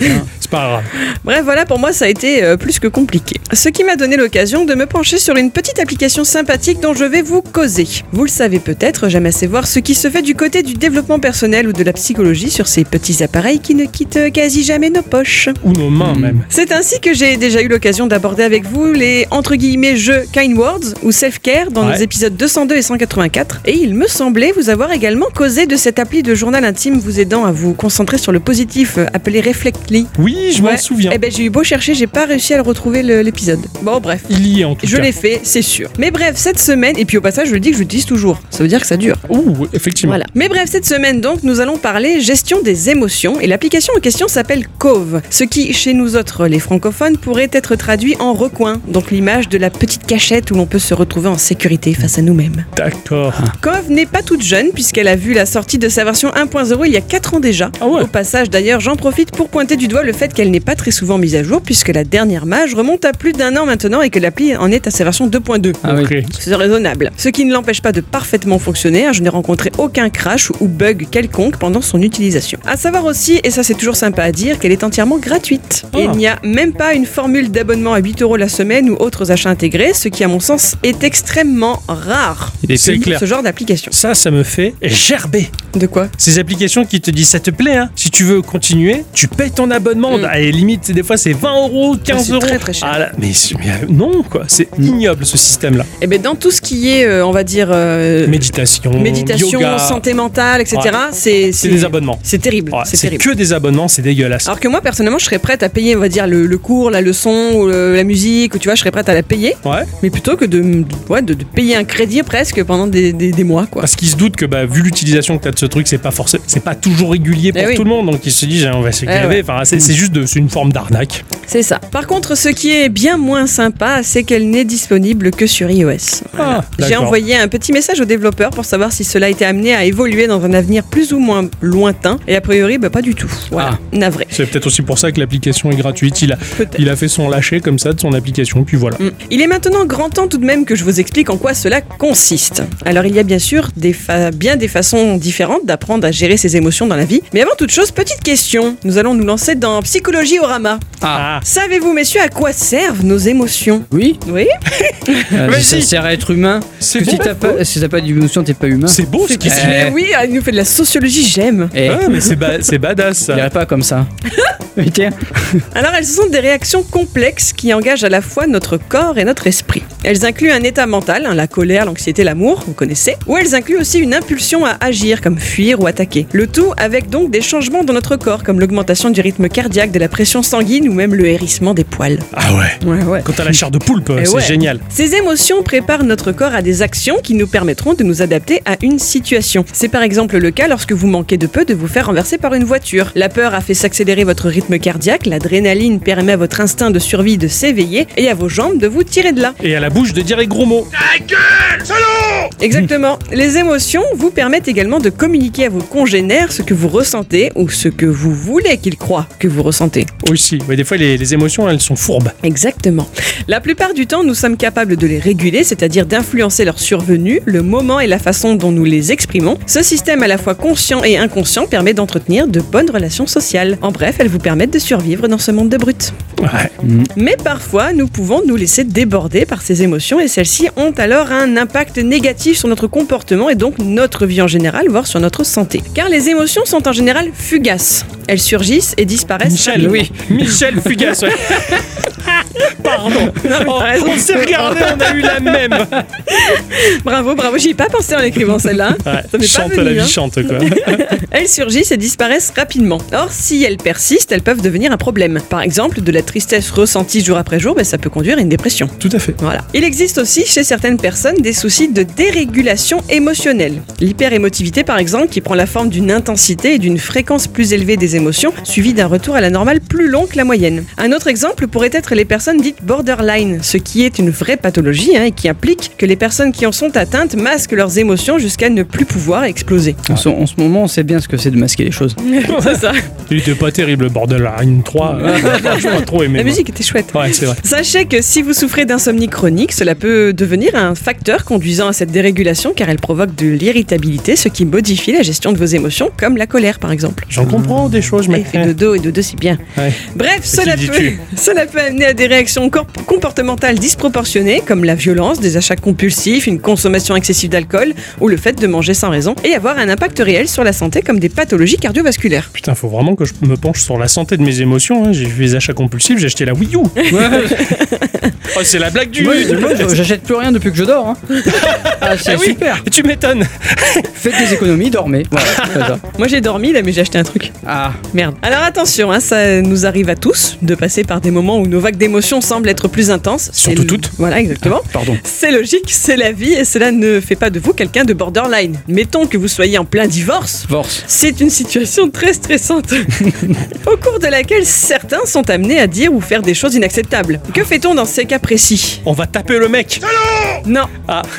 ouais, ouais. C'est pas grave. Bref, voilà, pour moi, ça a été euh, plus que compliqué. Ce qui m'a donné l'occasion de me pencher sur une petite application sympathique dont je vais vous causer. Vous le savez peut-être, j'aime assez voir ce qui se fait du côté du développement personnel ou de la psychologie sur ces petits appareils qui ne quittent quasi jamais nos poches. Ou nos mains Hmm. même. C'est ainsi que j'ai déjà eu l'occasion d'aborder avec vous les entre guillemets jeux Kind Words ou Self-Care dans Ouais. nos épisodes 202 et 184. Et il me semblait vous avoir également causé de cette appli de journal intime vous aidant à vous concentrer sur le positif euh, appelé Reflectly. Oui, je m'en Ouais. souviens. Eh ben j'ai eu beau chercher, j'ai pas réussi à le retrouver l'épisode. Bon bref. Il y est en tout Je cas. l'ai fait, c'est sûr. Mais bref, cette semaine, et puis au passage, je le dis que je l'utilise toujours. Ça veut dire que ça dure. Ouh, effectivement. Voilà. Mais bref, cette semaine donc, nous allons parler gestion des émotions et l'application en question s'appelle Cove, ce qui, chez nous autres, les francophones, pourrait être traduit en recoin, donc l'image de la petite cachette où l'on peut se retrouver en sécurité face à nous-mêmes. D'accord. Cove n'est pas toute jeune puisqu'elle a vu la sortie de sa version 1.0 il y a 4 ans déjà. Ah ouais. Au passage d'ailleurs, j'en profite pour pointer du doigt le fait qu'elle n'est pas très souvent mise à jour puisque la dernière mage remonte à plus d'un an maintenant et que l'appli en est à sa version 2.2. Ah. C'est raisonnable. Ce qui ne l'empêche pas de parfaitement fonctionner. hein. Je n'ai rencontré aucun crash ou bug quelconque pendant son utilisation. À savoir aussi, et ça c'est toujours sympa à dire, qu'elle est entièrement gratuite. Et il n'y a même pas une formule d'abonnement à 8 euros la semaine ou autres achats intégrés, ce qui à mon sens est extrêmement rare. C'est clair. Ce genre d'application. Ça, ça me fait gerber. De quoi? Ces applications qui te disent ça te plaît, hein. Si tu veux continuer, tu payes ton abonnement. Mm. Et limite, des fois, c'est 20 euros, 15 c'est euros. très, très cher. Ah là, mais, mais, euh, non, quoi. C'est ignoble ce système-là. Eh bien dans tout ce qui est, euh, on va dire, euh, Méditation, méditation, yoga, santé mentale, etc., Ouais. c'est c'est des abonnements. C'est terrible. Ouais, c'est que des abonnements, c'est dégueulasse. Alors que moi, personnellement, je serais prête à payer, on va dire, le, le cours, la leçon, ou le- la musique, ou tu vois, je serais prête à la payer, Ouais. mais plutôt que de, de- ouais, de, de payer un crédit presque pendant des, des- des mois, quoi. Parce qu'ils se doutent que, bah, vu l'utilisation que tu as de ce truc, c'est pas forcément, c'est pas toujours régulier pour Eh oui. tout le monde. Donc ils se disent, on va se Eh ouais. Enfin, c'est c'est juste de, c'est une forme d'arnaque. C'est ça. Par contre, ce qui est bien moins sympa, c'est qu'elle n'est disponible que sur iOS. Ah, J'ai envoyé un petit message aux développeurs pour savoir si cela était amené à évoluer dans un avenir plus ou moins lointain, et a priori, bah, pas du tout. Voilà, navré. C'est peut-être aussi pour ça que l'application est gratuite. Il a, il a fait son lâcher comme ça de son application, puis voilà. Mm. Il est maintenant grand temps tout de même que je vous explique en quoi cela consiste. Alors il y a bien sûr des bien des façons différentes d'apprendre à gérer ses émotions dans la vie. Mais avant toute chose, petite question. Nous allons nous lancer dans psychologie au rama. Ah, Ah, Savez-vous, messieurs, à quoi servent nos émotions? Oui Oui Euh, Vas-y. Ça sert à être humain. c'est Si beau. t'as pas, si t'as pas d'émotion, t'es pas humain. C'est beau ce qu'il Eh. dit. Mais oui, il nous fait de la sociologie, j'aime. Eh, Ah, mais c'est ba- c'est badass ça. dirais pas comme ça. Mais tiens. Alors elles sont des réactions complexes qui engagent à la fois notre corps et notre esprit. Elles incluent un état mental, hein, la colère, l'anxiété, l'amour, vous connaissez, ou elles incluent aussi une impulsion à agir, comme fuir ou attaquer. Le tout avec donc des changements dans notre corps, comme l'augmentation du rythme cardiaque, de la pression sanguine ou même le hérissement des poils. Ah ouais. Ouais, ouais. Quand t'as la chair de poulpe, Eh c'est ouais. génial. Ces émotions préparent notre corps à des actions qui nous permettront de nous adapter à une situation. C'est par exemple le cas lorsque vous manquez de peu de vous faire renverser par une voiture. La peur a fait s'accélérer votre rythme cardiaque, l'adrénaline permet à votre instinct de survie de s'éveiller et à vos jambes de vous tirer de là. Et à la bouche de dire les gros mots. Exactement. Les émotions vous permettent également de communiquer à vos congénères ce que vous ressentez ou ce que vous voulez qu'ils croient que vous ressentez. Aussi. Ouais, des fois, les, les émotions, elles sont fourbes. Exactement. La plupart du temps, nous sommes capables de les réguler, c'est-à-dire d'influencer leur survenue, le moment et la façon dont nous les exprimons. Ce système à la fois conscient et inconscient permet d'entretenir de bonnes relations sociales. En bref, elles vous permettent de survivre dans ce monde de brutes. Ouais. Mais parfois, nous pouvons nous laisser déborder par ces émotions et celles-ci ont alors un impact négatif sur notre comportement et donc notre vie en général, voire sur notre santé. Car les émotions sont en général fugaces. Elles surgissent et disparaissent. Michel, oui. Michel ouais. Pardon. On s'est regardé, on a eu la même. Bravo, bravo, j'y ai pas pensé en écrivant celle-là. Ouais, Ça m'est pas chante, venu, la vie hein. chante, quoi. Elles surgissent et disparaissent rapidement. Or, si elles persistent, elles peuvent devenir un problème. Par exemple, de la tristesse ressentie jour après jour, ben, ça peut conduire à une dépression. Tout à fait. Voilà. Il existe aussi chez certaines personnes des soucis de dérégulation émotionnelle. L'hyperémotivité par exemple qui prend la forme d'une intensité et d'une fréquence plus élevée des émotions suivie d'un retour à la normale plus long que la moyenne. Un autre exemple pourrait être les personnes dites borderline, ce qui est une vraie pathologie hein, et qui implique que les personnes qui en sont atteintes masquent leurs émotions jusqu'à ne plus pouvoir exploser. En ce, en ce moment, on sait bien ce que c'est de masquer les choses. C'est ça. Il était pas terrible, Borderline 3. euh, Je pas trop aimé. La musique était chouette. Ouais, c'est vrai. Sachez que si vous souffrez d'insomnie chronique, cela peut devenir un facteur conduisant à cette dérégulation car elle provoque de l'irritabilité, ce qui modifie la gestion de vos émotions, comme la colère par exemple. J'en comprends des choses, mais. Effet de dos et de deux, c'est bien. Ouais. Bref, cela peut, cela peut amener à des réactions comportementales disproportionnées, comme la violence, des achats compulsifs, une consommation excessive d'alcool ou le fait de manger sans raison, et avoir un impact réel sur la santé, comme des pathologies cardiovasculaires. Putain, faut vraiment que je me penche sur la santé de mes émotions. hein. J'ai fait des achats compulsifs, j'ai acheté la Wii U. Oh, c'est la blague du. Moi, moi, j'achète plus rien depuis que je dors. hein. Ah, c'est Ah oui, super. Tu m'étonnes. Faites des économies, dormez. Voilà. Moi j'ai dormi là, mais j'ai acheté un truc. Ah, Merde. Alors attention, hein, ça nous arrive à tous de passer par des moments où nos vagues d'émotions semblent être plus intenses. Surtout toutes. Voilà, exactement. pardon. C'est logique, c'est la vie et cela ne fait pas de vous quelqu'un de borderline. Mettons que vous soyez en plein divorce. Force. C'est une situation très stressante, au cours de laquelle certains sont amenés à dire ou faire des choses inacceptables. Que fait-on dans ces cas précis? On va taper le mec. Non,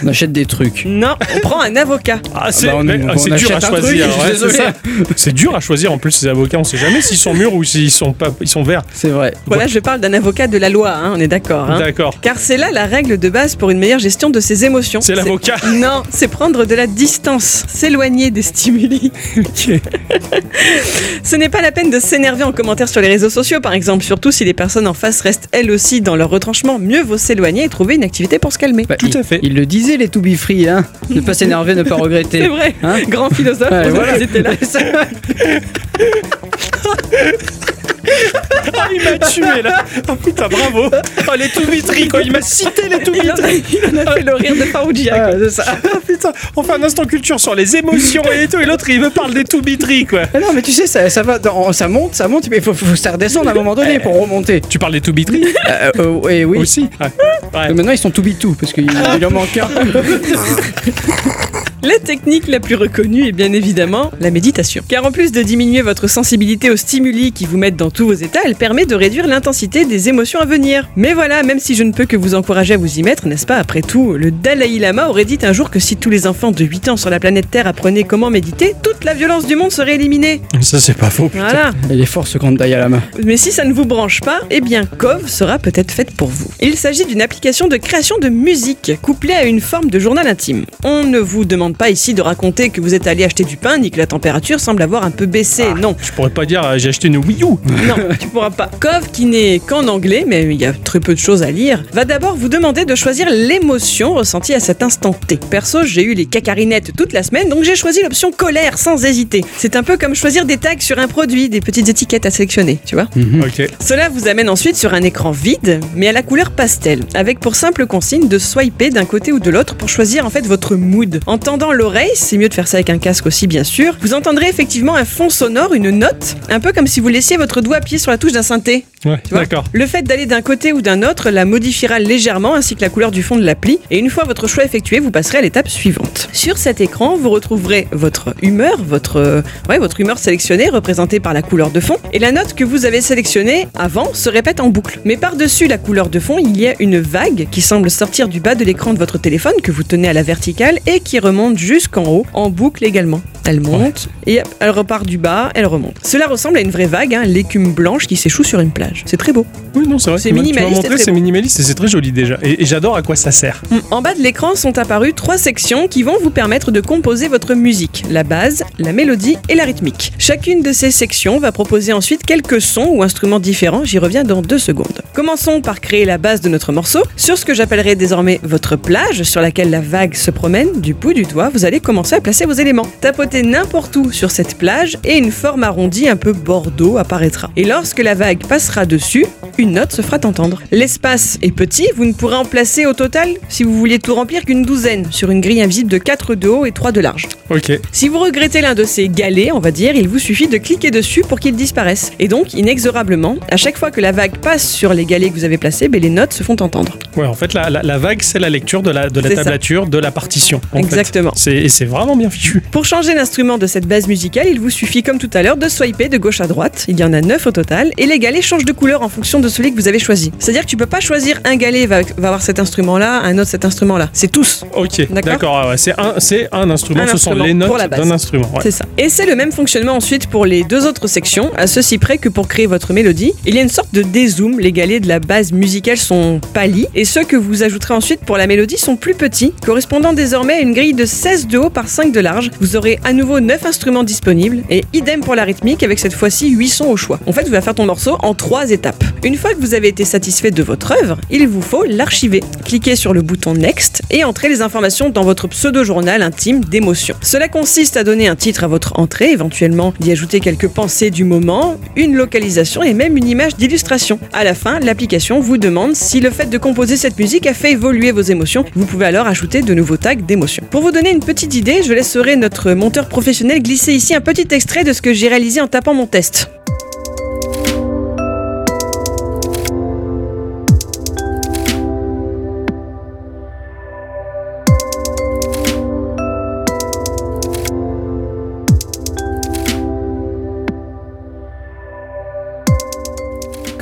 On achète des trucs. non, on prend un avocat. Ah, c'est bah, ah, c'est dur à choisir. ouais, c'est dur à choisir en plus ces avocats. On sait jamais s'ils sont mûrs ou s'ils sont pas, ils sont verts. C'est vrai. Voilà, je parle d'un avocat de la loi, hein, on est d'accord. hein. D'accord. Car c'est là la règle de base pour une meilleure gestion de ses émotions. C'est l'avocat. Non, c'est prendre de la distance, s'éloigner des stimuli. Ok. Ce n'est pas la peine de s'énerver en commentaire sur les réseaux sociaux, par exemple, surtout si les personnes en face restent elles aussi dans leur retranchement. Mieux vaut s'éloigner et trouver une activité pour se calmer. Bah, Tout il- à fait. Il le disait, les to be free, hein. Ne pas s'énerver, ne pas regretter. C'est vrai, Hein grand philosophe, Ouais, voilà. étiez là. ハハハハ! Ah, il m'a tué là. Oh putain, bravo. Oh, les Toubitri, quoi. Il m'a cité les Il en, Toubitri. il en a fait le rire de Faroudia. Ah, c'est ça. Ah putain, on fait un instant culture sur les émotions et tout, et l'autre il me parle des Toubitri, quoi. Ah non, mais tu sais, ça, ça va, dans- ça monte, ça monte, mais il faut, faut que ça redescende à un moment donné pour remonter. Tu parles des Toubitri Euh, euh, et oui. aussi Ouais. Maintenant, ils sont to be two, parce qu'il il en manque un. La technique la plus reconnue est bien évidemment la méditation. Car en plus de diminuer votre sensibilité aux stimuli qui vous mettent dans tous vos états, elle permet de réduire l'intensité des émotions à venir. Mais voilà, même si je ne peux que vous encourager à vous y mettre, n'est-ce pas? Après tout, le Dalai Lama aurait dit un jour que si tous les enfants de 8 ans sur la planète Terre apprenaient comment méditer, toute la violence du monde serait éliminée. Ça c'est pas faux. putain. Voilà. Il est fort ce Kandai à la main. Mais si ça ne vous branche pas, eh bien Cove sera peut-être faite pour vous. Il s'agit d'une application de création de musique couplée à une forme de journal intime. On ne vous demande pas ici de raconter que vous êtes allé acheter du pain ni que la température semble avoir un peu baissé. non, Je pourrais pas dire euh, j'ai acheté une Wii U. non, tu pourras pas. Cove, qui n'est qu'en anglais, mais il y a très peu de choses à lire, va d'abord vous demander de choisir l'émotion ressentie à cet instant T. Perso, j'ai eu les cacarinettes toute la semaine, donc j'ai choisi l'option colère sans hésiter. C'est un peu comme choisir des tags sur un produit, des petites étiquettes à sélectionner, tu vois. Ok. Cela vous amène ensuite sur un écran vide, mais à la couleur pastel, avec pour simple consigne de swiper d'un côté ou de l'autre pour choisir en fait votre mood. En tendant l'oreille, c'est mieux de faire ça avec un casque aussi bien sûr, vous entendrez effectivement un fond sonore, une note, un peu comme si vous laissiez votre doigt appuyer sur la touche d'un synthé. Ouais, d'accord. Le fait d'aller d'un côté ou d'un autre la modifiera légèrement ainsi que la couleur du fond de l'appli et une fois votre choix effectué, vous passerez à l'étape suivante. Sur cet écran, vous retrouverez votre humeur, votre euh, ouais, votre humeur sélectionnée représentée par la couleur de fond et la note que vous avez sélectionnée avant se répète en boucle. Mais par-dessus la couleur de fond, il y a une vague qui semble sortir du bas de l'écran de votre téléphone que vous tenez à la verticale et qui remonte jusqu'en haut en boucle également. Elle monte et hop, elle repart du bas, elle remonte. Cela ressemble à une vraie vague, hein, l'écume blanche qui s'échoue sur une plage. C'est très beau. Oui, non, c'est vrai. C'est minimaliste c'est minimaliste et c'est très joli déjà. Et, et j'adore à quoi ça sert. Mm. En bas de l'écran sont apparues trois sections qui vont vous permettre de composer votre musique, la base, la mélodie et la rythmique. Chacune de ces sections va proposer ensuite quelques sons ou instruments différents, j'y reviens dans deux secondes. Commençons par créer la base de notre morceau. Sur ce que j'appellerai désormais votre plage, sur laquelle la vague se promène, du bout du doigt, vous allez commencer à placer vos éléments. Tapotez n'importe où sur cette plage et une forme arrondie un peu bordeaux apparaîtra. Et lorsque la vague passera dessus, une note se fera entendre. L'espace est petit, vous ne pourrez en placer au total, si vous vouliez tout remplir, qu'une douzaine, sur une grille invisible de 4 de haut et 3 de large. Ok. Si vous regrettez l'un de ces galets, on va dire, il vous suffit de cliquer dessus pour qu'il disparaisse. Et donc, inexorablement, à chaque fois que la vague passe sur les galets que vous avez placés, ben, les notes se font entendre. Ouais, en fait, la, la- la vague, c'est la lecture de la, de la C'est ça. tablature, de la partition. en fait. Exactement. Et c'est vraiment bien fichu. Pour changer l'instrument de cette base musicale, il vous suffit comme tout à l'heure de swiper de gauche à droite. Il y en a 9 au total et les galets changent de couleur en fonction de celui que vous avez choisi. C'est-à-dire que tu peux pas choisir un galet va, va avoir cet instrument-là, un autre cet instrument-là. C'est tous. Ok, D'accord. ah ouais, c'est un, c'est un instrument. Un Ce sont les notes d'un instrument. ouais. C'est ça. Et c'est le même fonctionnement ensuite pour les deux autres sections, à ceci près que pour créer votre mélodie, il y a une sorte de dézoom. Les galets de la base musicale sont pâlis et ceux que vous ajouterez ensuite pour la mélodie sont plus petits, correspondant désormais à une grille de 16 de haut par 5 de large. Vous aurez à nouveau 9 instruments disponibles et idem pour la rythmique avec cette fois-ci 8 sons au choix. En fait, tu vas faire ton morceau en 3 étapes. Une fois que vous avez été satisfait de votre œuvre, il vous faut l'archiver. Cliquez sur le bouton Next et entrez les informations dans votre pseudo-journal intime d'émotion. Cela consiste à donner un titre à votre entrée, éventuellement d'y ajouter quelques pensées du moment, une localisation et même une image d'illustration. À la fin, l'application vous demande si le fait de composer cette musique a fait évoluer vos émotions. Vous pouvez alors ajouter de nouveaux tags d'émotion. Pour vous donner une petite idée, je laisserai notre monteur professionnel glisser ici un petit extrait de ce que j'ai réalisé en tapant mon test.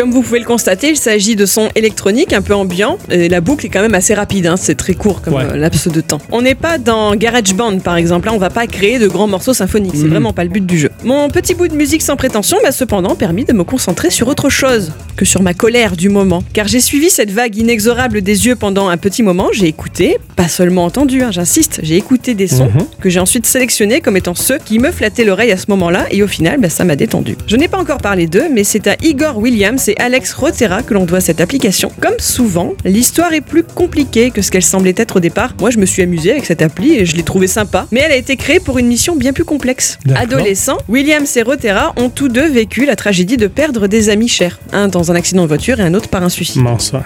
Comme vous pouvez le constater, il s'agit de sons électroniques un peu ambiants. Et la boucle est quand même assez rapide, hein, c'est très court comme Ouais. euh, laps de temps. On n'est pas dans GarageBand par exemple, là on va pas créer de grands morceaux symphoniques, c'est Mhm. vraiment pas le but du jeu. Mon petit bout de musique sans prétention m'a cependant permis de me concentrer sur autre chose que sur ma colère du moment. Car j'ai suivi cette vague inexorable des yeux pendant un petit moment, j'ai écouté, pas seulement entendu, hein, j'insiste, j'ai écouté des sons Mhm. que j'ai ensuite sélectionnés comme étant ceux qui me flattaient l'oreille à ce moment-là et au final, bah, ça m'a détendu. Je n'ai pas encore parlé d'eux, mais c'est à Igor Williams et Alex Rotera que l'on doit cette application. Comme souvent, l'histoire est plus compliquée que ce qu'elle semblait être au départ. Moi, je me suis amusé avec cette appli et je l'ai trouvée sympa, mais elle a été créée pour une mission bien plus complexe. Adolescents, Williams et Rotera ont tous deux vécu la tragédie de perdre des amis chers, un dans un accident de voiture et un autre par un suicide.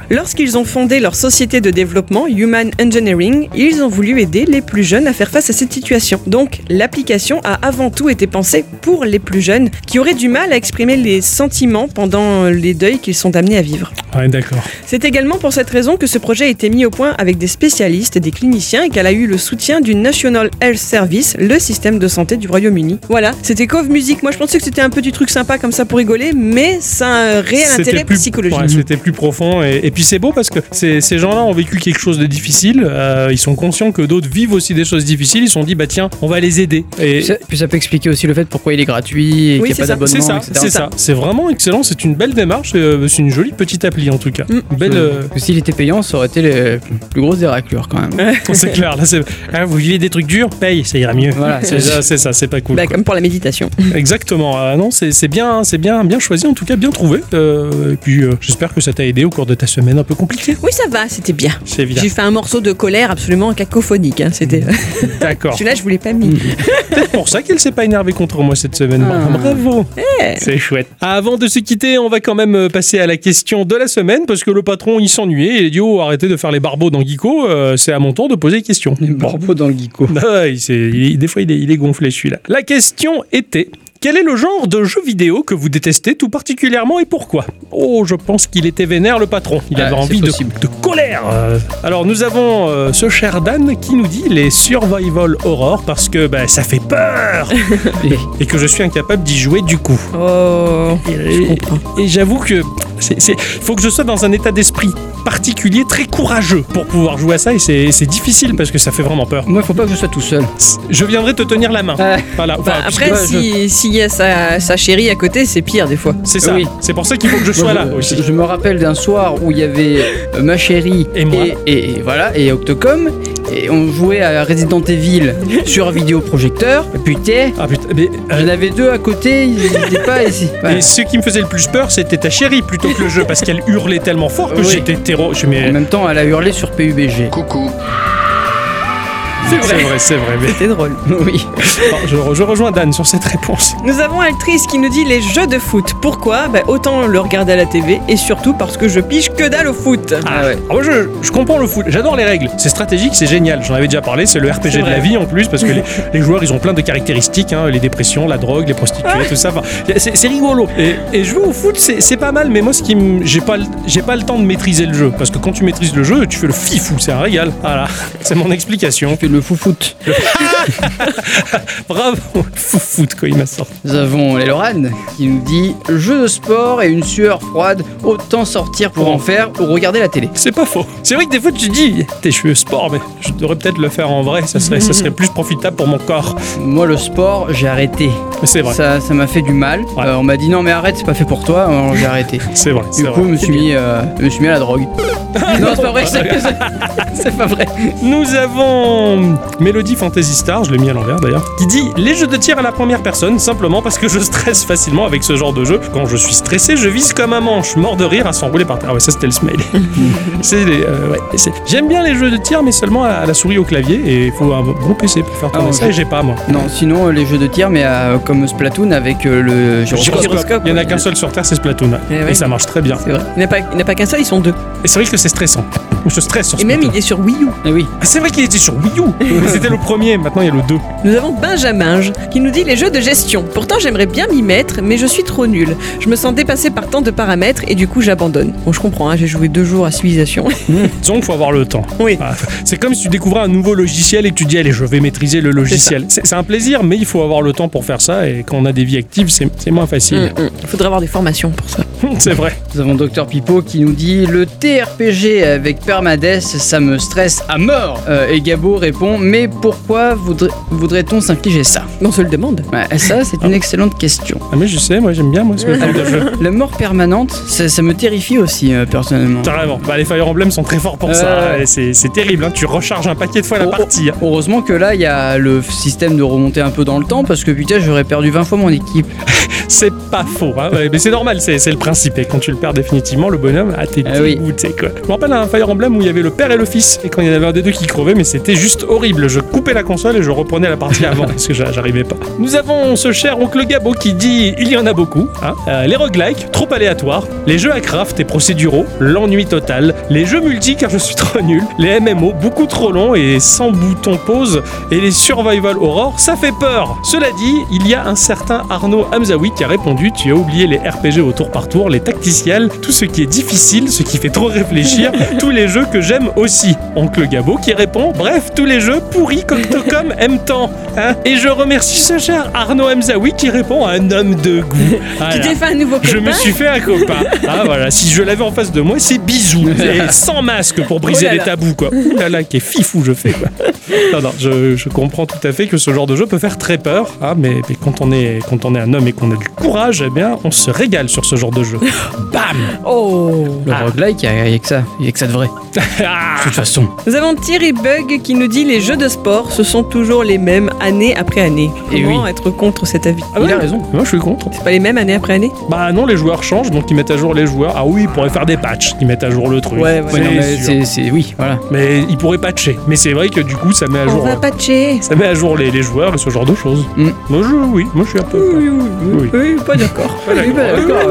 Lorsqu'ils ont fondé leur société de développement Human Engineering, ils ont voulu aider les plus jeunes à faire face à cette situation. Donc, l'application a avant tout été pensée pour les plus jeunes qui auraient du mal à exprimer les sentiments pendant les deuils qu'ils sont amenés à vivre. Ouais, d'accord. C'est également pour cette raison que ce projet a été mis au point avec des spécialistes et des cliniciens et qu'elle a eu le soutien du National Health Service, le système de santé du Royaume-Uni. Voilà, c'était Cove Music. Moi, je pensais que c'était un petit truc sympa comme ça pour rigoler, mais ça a un réel intérêt plus- psychologique. ouais, c'était plus profond. Et, et puis c'est beau parce que ces, ces gens-là ont vécu quelque chose de difficile. euh, ils sont conscients que d'autres vivent aussi des choses difficiles. Ils se sont dit, bah tiens, on va les aider. Et Puis ça, puis ça peut expliquer aussi le fait pourquoi il est gratuit et Oui, qu'il n'y a c'est pas ça. d'abonnement. c'est ça, etc. c'est ça. C'est vraiment excellent. C'est une belle démarche. Euh, c'est une jolie petite appli en tout cas. Belle. euh, Parce que s'il était payant, ça aurait été les plus grosses des raclures quand même. c'est clair. Là, c'est. Ah, vous vivez des trucs durs, paye, ça ira mieux. Voilà, c'est ça, c'est c'est pas cool. Bah, comme pour la méditation. Exactement. Ah non, c'est c'est bien, c'est bien, bien choisi en tout cas, bien trouvé. Euh, et puis, euh, j'espère que ça t'a aidé au cours de ta semaine un peu compliquée. Oui, ça va, c'était bien. C'est. J'ai fait un morceau de colère absolument cacophonique. hein, C'était D'accord. celui-là, je vous l'ai pas mis. peut-être pour ça qu'elle s'est pas énervée contre moi cette semaine. Ah. Bravo. C'est chouette. Avant de se quitter, on va quand même passer à la question de la semaine parce que le patron il s'ennuyait et il a dit oh arrêtez de faire les barbeaux dans Geeko, euh, c'est à mon tour de poser des questions. Les barbeaux dans le geeko. Ah, il il- des fois il est, il est gonflé celui-là. La question était quel est le genre de jeu vidéo que vous détestez tout particulièrement et pourquoi Oh, je pense qu'il était vénère le patron. Il Ah, avait c'est envie de, colère. Euh, Alors nous avons euh, ce cher Dan qui nous dit les survival horror parce que bah, ça fait peur Et- que je suis incapable d'y jouer du coup. Oh. Et, et j'avoue que c'est, c'est- faut que je sois dans un état d'esprit particulier, très courageux pour pouvoir jouer à ça et c'est, difficile parce que ça fait vraiment peur. Moi, il faut pas que je sois tout seul. Je viendrai te tenir la main. Ah. Voilà. Bah, après, si- y a sa, sa chérie à côté, c'est pire des fois. c'est ça. Oui. C'est pour ça qu'il faut que je sois Moi, là je, aussi. je me rappelle d'un soir où il y avait euh, ma chérie Et moi. et, et voilà et Octocom et on jouait à Resident Evil sur vidéoprojecteur. Et Putain, Ah putain, mais, euh, j'en avais deux à côté, ils n'étaient pas ici. Et ce qui me faisait le plus peur, c'était ta chérie plutôt que le jeu, parce qu'elle hurlait tellement fort que Oui. j'étais terreau. Je En mais même temps, elle a hurlé sur PUBG. Coucou. C'est vrai, c'est vrai, c'est vrai. mais- C'est drôle. Oui. Je, je rejoins Dan sur cette réponse. Nous avons Altrice qui nous dit les jeux de foot. Pourquoi? Bah, Autant le regarder à la TV et surtout parce que je pige que dalle au foot. Ah ouais. Alors moi, je, je comprends le foot, j'adore les règles, c'est stratégique, c'est génial. J'en avais déjà parlé, c'est le RPG de la vie en plus, parce que les, les joueurs ils ont plein de caractéristiques, hein, les dépressions, la drogue, les prostituées, tout ça. Enfin, c'est rigolo. Et, et jouer au foot, c'est pas mal, mais moi, ce qui j'ai pas, j'ai pas le temps de maîtriser le jeu, parce que quand tu maîtrises le jeu, tu fais le fifou, c'est un régal. Voilà, c'est mon explication. Le foufoute. Bravo, fou foot quoi, il m'a sorti. Nous avons Lorane qui nous dit jeu de sport et une sueur froide, autant sortir pour en faire ou regarder la télé. C'est pas faux. C'est vrai que des fois tu te dis, t'es je suis sport, mais je devrais peut-être le faire en vrai, ça serait, ça serait plus profitable pour mon corps. Moi, le sport, j'ai arrêté. Mais c'est vrai, Ça ça m'a fait du mal. Ouais. Euh, on m'a dit non, mais arrête, c'est pas fait pour toi. Alors j'ai arrêté. c'est vrai, c'est Du coup, vrai. je me suis mis, euh, je me suis mis à la drogue. non, c'est pas vrai, c'est pas vrai. Nous avons Mélodie Fantasy Star, je l'ai mis à l'envers d'ailleurs, qui dit les jeux de tir à la première personne simplement parce que je stresse facilement avec ce genre de jeu. Quand je suis stressé, je vise comme un manche, mort de rire à s'enrouler par terre. Ah ouais, ça c'était le smile. Euh, ouais, J'aime bien les jeux de tir, mais seulement à la souris au clavier et il faut un bon PC pour faire tourner Ah, ça et j'ai pas moi. Non, sinon euh, les jeux de tir, mais euh, comme Splatoon avec euh, le gyroscope. Gyroscope. Il y en a qu'un seul sur Terre, c'est Splatoon. Eh ouais. Et ça marche très bien. Vrai. Il n'y en a pas, n'y qu'un seul, ils sont deux. Et c'est vrai que c'est stressant. Je stresse sur Et même, il est sur Wii U. Eh oui. Ah, c'est vrai qu'il était sur Wii U. C'était le premier, maintenant il y a le 2. Nous avons Benjamin qui nous dit les jeux de gestion. Pourtant, j'aimerais bien m'y mettre, mais je suis trop nul. Je me sens dépassé par tant de paramètres et du coup, j'abandonne. Bon, je comprends, hein, j'ai joué deux jours à Civilisation. Disons qu'il faut avoir le temps. oui. Ah, C'est comme si tu découvrais un nouveau logiciel et que tu dis allez je vais maîtriser le logiciel. C'est un plaisir mais il faut avoir le temps pour faire ça et quand on a des vies actives c'est moins facile. Mm, mm. Il faudrait avoir des formations pour ça. c'est vrai. Nous avons Dr Pipo qui nous dit le TRPG avec Permades, ça me stresse à mort. Euh, et Gabo répond mais pourquoi voudrait- voudrait-on s'infliger ça? On se le demande. Ouais, Ça, c'est une excellente question. Ah, mais je sais moi j'aime bien moi ce type de jeu. La mort permanente, ça, ça me terrifie aussi euh, personnellement. Carrément. Bah, les Fire Emblem sont très forts pour ça. Euh. et C'est terrible. hein. Tu recharges un paquet de fois la Oh, partie. hein. Heureusement que là, il y a le système de remonter un peu dans le temps parce que putain, j'aurais perdu 20 fois mon équipe. C'est pas faux. hein. Ouais, mais c'est normal. C'est le principe. Et quand tu le perds définitivement le bonhomme, ah t'es Ah oui. quoi. Je me rappelle un Fire Emblem où il y avait le père et le fils et quand il y en avait un des deux qui crevait mais c'était juste horrible. Je coupais la console et je reprenais la partie avant parce que j'a- j'arrivais pas. Nous avons ce cher oncle Gabo qui dit il y en a beaucoup. hein. Euh, les roguelikes, trop aléatoires. Les jeux à craft et procéduraux, l'ennui total. Les jeux multi car je suis trop nul. Les MMO, beaucoup trop longs et sans bouton pause. Et les survival horror, ça fait peur. Cela dit, il y a un certain Arnaud Hamzaoui qui a répondu tu as oublié les RPG au tour par tour, les tacticiels, tout ce qui est difficile, ce qui fait trop réfléchir, tous les jeux que j'aime aussi. Oncle Gabo qui répond bref, tous les jeux pourris qu'Octocom aime tant. Hein et je remercie ce cher Arnaud Hamzaoui qui répond un homme de goût. Tu Voilà. t'es fait un nouveau copain Je me suis fait un copain. Ah voilà, si je l'avais en face de moi, c'est bisous. Et sans masque pour briser Oh là les là. tabous, quoi. Ouh là là, quel fifou je fais, quoi. Non, non, je, je comprends tout à fait que ce genre de jeu peut faire très peur. hein, mais, mais quand on est, quand on est un homme et qu'on a du courage, eh bien, on se régale sur ce genre de jeu. Bam Oh Le Ah. roguelike, il n'y a, que ça. Il n'y a que ça de vrai. Ah De toute façon. Nous avons Thierry Bug qui nous dit les jeux de sport, ce sont toujours les mêmes année après année. Et Comment oui. être contre cet avis? Ah il ouais a raison. Moi, je suis contre. C'est pas les mêmes année après année? Bah non, les joueurs changent, donc ils mettent à jour les joueurs. Ah oui, ils pourraient faire des patchs, ils mettent à jour le truc. Ouais, ouais. C'est oui, voilà. Mais ils pourraient patcher. Mais c'est vrai que du coup, ça met à On jour. va euh, patcher Ça met à jour les, les joueurs et ce genre de choses. Mm. Moi, je, oui, moi je suis un peu. Oui, oui, oui, Oui. oui, pas d'accord. Oui, bah,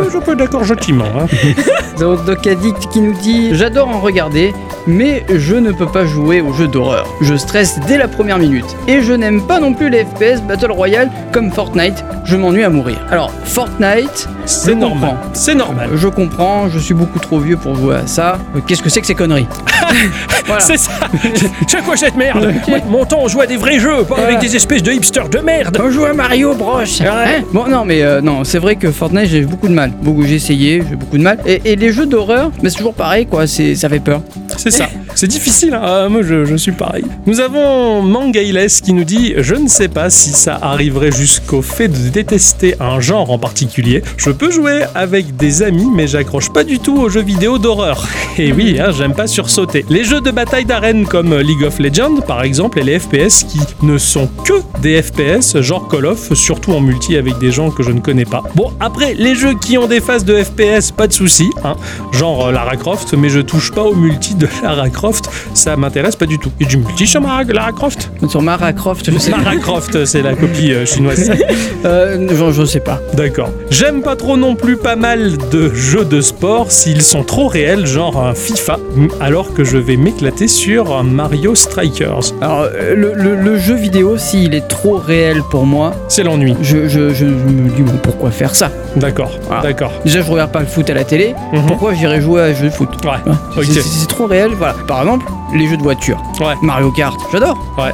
je suis pas d'accord, gentiment. hein. Avons Doc Addict qui nous dit J'adore en regarder, mais je ne peux pas jouer aux jeux d'horreur. Je stresse dès la première minute. Et je n'aime pas non plus les FPS Battle Royale comme Fortnite. Je m'ennuie à mourir. Alors, Fortnite, C'est normal. C'est normal. je comprends, je suis beaucoup trop vieux pour jouer à ça. Euh, Qu'est-ce que c'est que ces conneries Voilà. C'est ça. C'est quoi cette merde Mon temps, on jouait à des vrais jeux, pas avec des espèces de hipsters de merde. On joue à Mario Bros. Hein bon, non, mais euh, non, c'est vrai que Fortnite, j'ai beaucoup de mal. Beaucoup, j'ai essayé, j'ai beaucoup de mal. Et, et les jeux d'horreur, mais c'est toujours pareil, quoi. Ça fait peur. C'est ça. C'est difficile. hein. Ah, moi, je, suis pareil. Nous avons Mangailes qui nous dit Je ne sais pas si ça arriverait jusqu'au fait de détester un genre en particulier. Je peux jouer avec des amis, mais j'accroche pas du tout aux jeux vidéo d'horreur. Et oui, hein, j'aime pas sursauter. Les jeux de bataille d'arène comme League of Legends, par exemple, et les FPS qui ne sont que des FPS, genre Call of, surtout en multi avec des gens que je ne connais pas. Bon, après, les jeux qui ont des phases de FPS, pas de souci, hein, genre euh, Lara Croft, mais je touche pas au multi de Lara Croft, ça m'intéresse pas du tout. Et du multi sur Mara- Lara Croft Sur Mara Croft, je sais Croft, c'est la copie euh, chinoise. Euh, je, je sais pas. D'accord. J'aime pas trop non plus pas mal de jeux de sport s'ils sont trop réels, genre un FIFA, alors que je vais m'éclater sur Mario Strikers. Alors, euh, le, le- le jeu vidéo, s'il est trop réel pour moi, C'est l'ennui. je, je- je me dis bon, pourquoi faire ça? D'accord, d'accord. Déjà, je regarde pas le foot à la télé. Mhm. Pourquoi j'irais jouer à un jeu de foot? Ouais, Hein, ok. c'est trop réel, voilà. Par exemple, les jeux de voiture. Ouais. Mario Kart, j'adore. Ouais.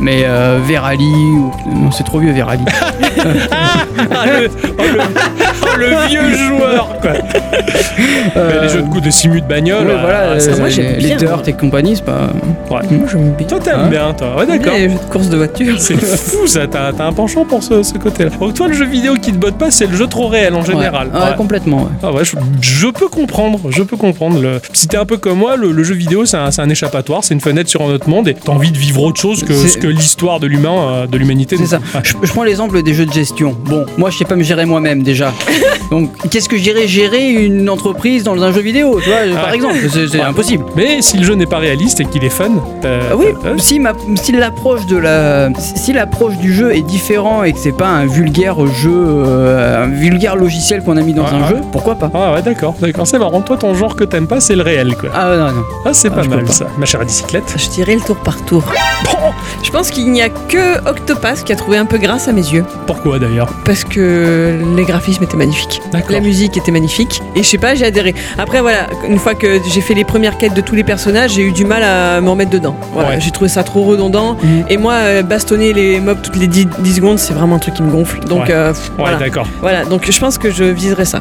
Mais euh, Verali, ou... non, c'est trop vieux Verali. Ah, le, oh, le- oh, le vieux joueur, quoi. Euh, Les jeux de coups de simu de bagnole. ouais, ah, voilà, euh, moi, j'aime les bien. Dirt et compagnie, c'est pas. Moi, j'aime bien. Toi, t'aimes Hein bien, toi. Ouais, d'accord. Les jeux de course de voiture. C'est fou ça, t'as un penchant pour ce, ce côté-là. Donc toi, le jeu vidéo qui te botte pas, c'est le jeu trop réel en général. Ouais, ouais, Ouais. complètement. ouais. Ah ouais, je, je peux comprendre, je peux comprendre. Le... Si t'es un peu comme moi, le, le jeu vidéo c'est un, c'est un échappatoire, c'est une fenêtre sur un autre monde et t'as envie de vivre autre chose que ce que l'histoire de l'humain, euh, de l'humanité. C'est ça. Je, je prends l'exemple des jeux de gestion. Bon, moi je sais pas me gérer moi-même déjà. Donc qu'est-ce que j'irais gérer une entreprise dans un jeu vidéo, tu vois, par Ouais. exemple? C'est Ouais. impossible. Mais si le jeu n'est pas réaliste et qu'il est fun, t'as- Ah oui, t'as- si, ma- si l'approche de la, si l'approche du jeu est différent et que c'est pas un vulgaire jeu, euh, un vulgaire logiciel qu'on a mis dans Ouais, un ouais. jeu, pourquoi pas? Ah ouais, d'accord, d'accord, c'est marrant. Toi, ton genre que t'aimes pas, c'est le réel, quoi. Ah non non. Ah, c'est Ah, pas mal pas. ça, ma chère bicyclette. Je dirais le tour par tour. Je pense qu'il n'y a que Octopass qui a trouvé un peu grâce à mes yeux. Pourquoi d'ailleurs Parce que les graphismes étaient magnifiques. La musique était magnifique. Et je sais pas, j'ai adhéré. Après, voilà, une fois que j'ai fait les premières quêtes de tous les personnages, j'ai eu du mal à me remettre dedans. Voilà, Ouais. J'ai trouvé ça trop redondant. Mhm. Et moi, euh, bastonner les mobs toutes les 10, 10 secondes, c'est vraiment un truc qui me gonfle. Donc, Ouais. euh, Ouais, voilà. d'accord. voilà. Donc, je pense que je viserais ça.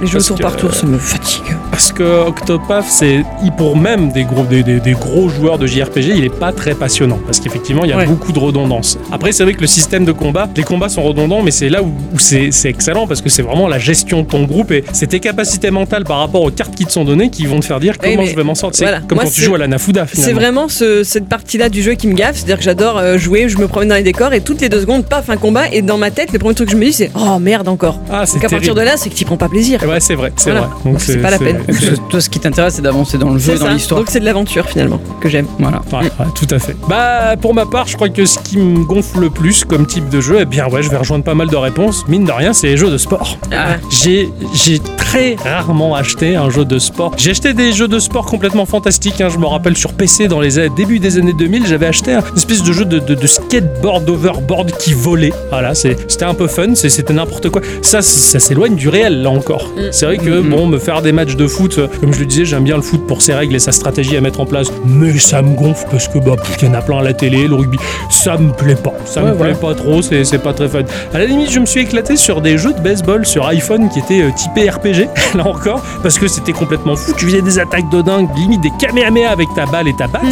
Les jeux tour que- par tour, ça me fatigue. Parce que Octopath, c'est pour même des des- des gros joueurs de JRPG, il est pas très passionnant. Parce qu'effectivement, il y a Ouais. beaucoup de redondance. Après, c'est vrai que le système de combat, les combats sont redondants, mais c'est là où, où c'est excellent parce que c'est vraiment la gestion de ton groupe et c'est tes capacités mentales par rapport aux cartes qui te sont données qui vont te faire dire comment je vais m'en sortir. Voilà. comme Moi, quand tu joues à la Nafuda C'est vraiment ce- cette partie-là du jeu qui me gaffe. C'est-à-dire que j'adore euh, jouer, je me promène dans les décors et toutes les deux secondes, paf, un combat. Et dans ma tête, le premier truc que je me dis, c'est Oh merde, encore. Ah, Donc à partir de là, c'est que tu prends pas plaisir. Ouais, c'est vrai, c'est Voilà. vrai. Donc, c'est pas la peine. Parce que Toi, ce qui t'intéresse, c'est d'avancer dans le jeu, dans l'histoire. Donc c'est de l'aventure finalement que j'aime. Voilà. Ouais, tout à fait. Bah, pour ma part, je crois que ce qui me gonfle le plus comme type de jeu, eh bien, ouais, je vais rejoindre pas mal de réponses. Mine de rien, c'est les jeux de sport. Ah. J'ai, j'ai très rarement acheté un jeu de sport. J'ai acheté des jeux de sport complètement fantastiques. hein. Je me rappelle sur PC dans les débuts des années 2000, j'avais acheté un- une espèce de jeu de, de- de skateboard overboard qui volait. Voilà, c'était un peu fun, c'était n'importe quoi. Ça, ça s'éloigne du réel là encore. Mm. C'est vrai que Mm. bon, me faire des matchs de foot, euh, comme je le disais, j'aime bien le foot pour ses règles et sa stratégie à mettre en place, mais ça me gonfle parce que bah, il y en a plein à la télé, le rugby, ça me plaît pas. Ça Ouais, me plaît pas trop, c'est c'est pas très fun. À la limite, je me suis éclaté sur des jeux de baseball sur iPhone qui étaient euh, typés RPG là encore, parce que c'était complètement fou. Tu faisais des attaques de dingue, limite des kamehameha avec ta balle et ta batte.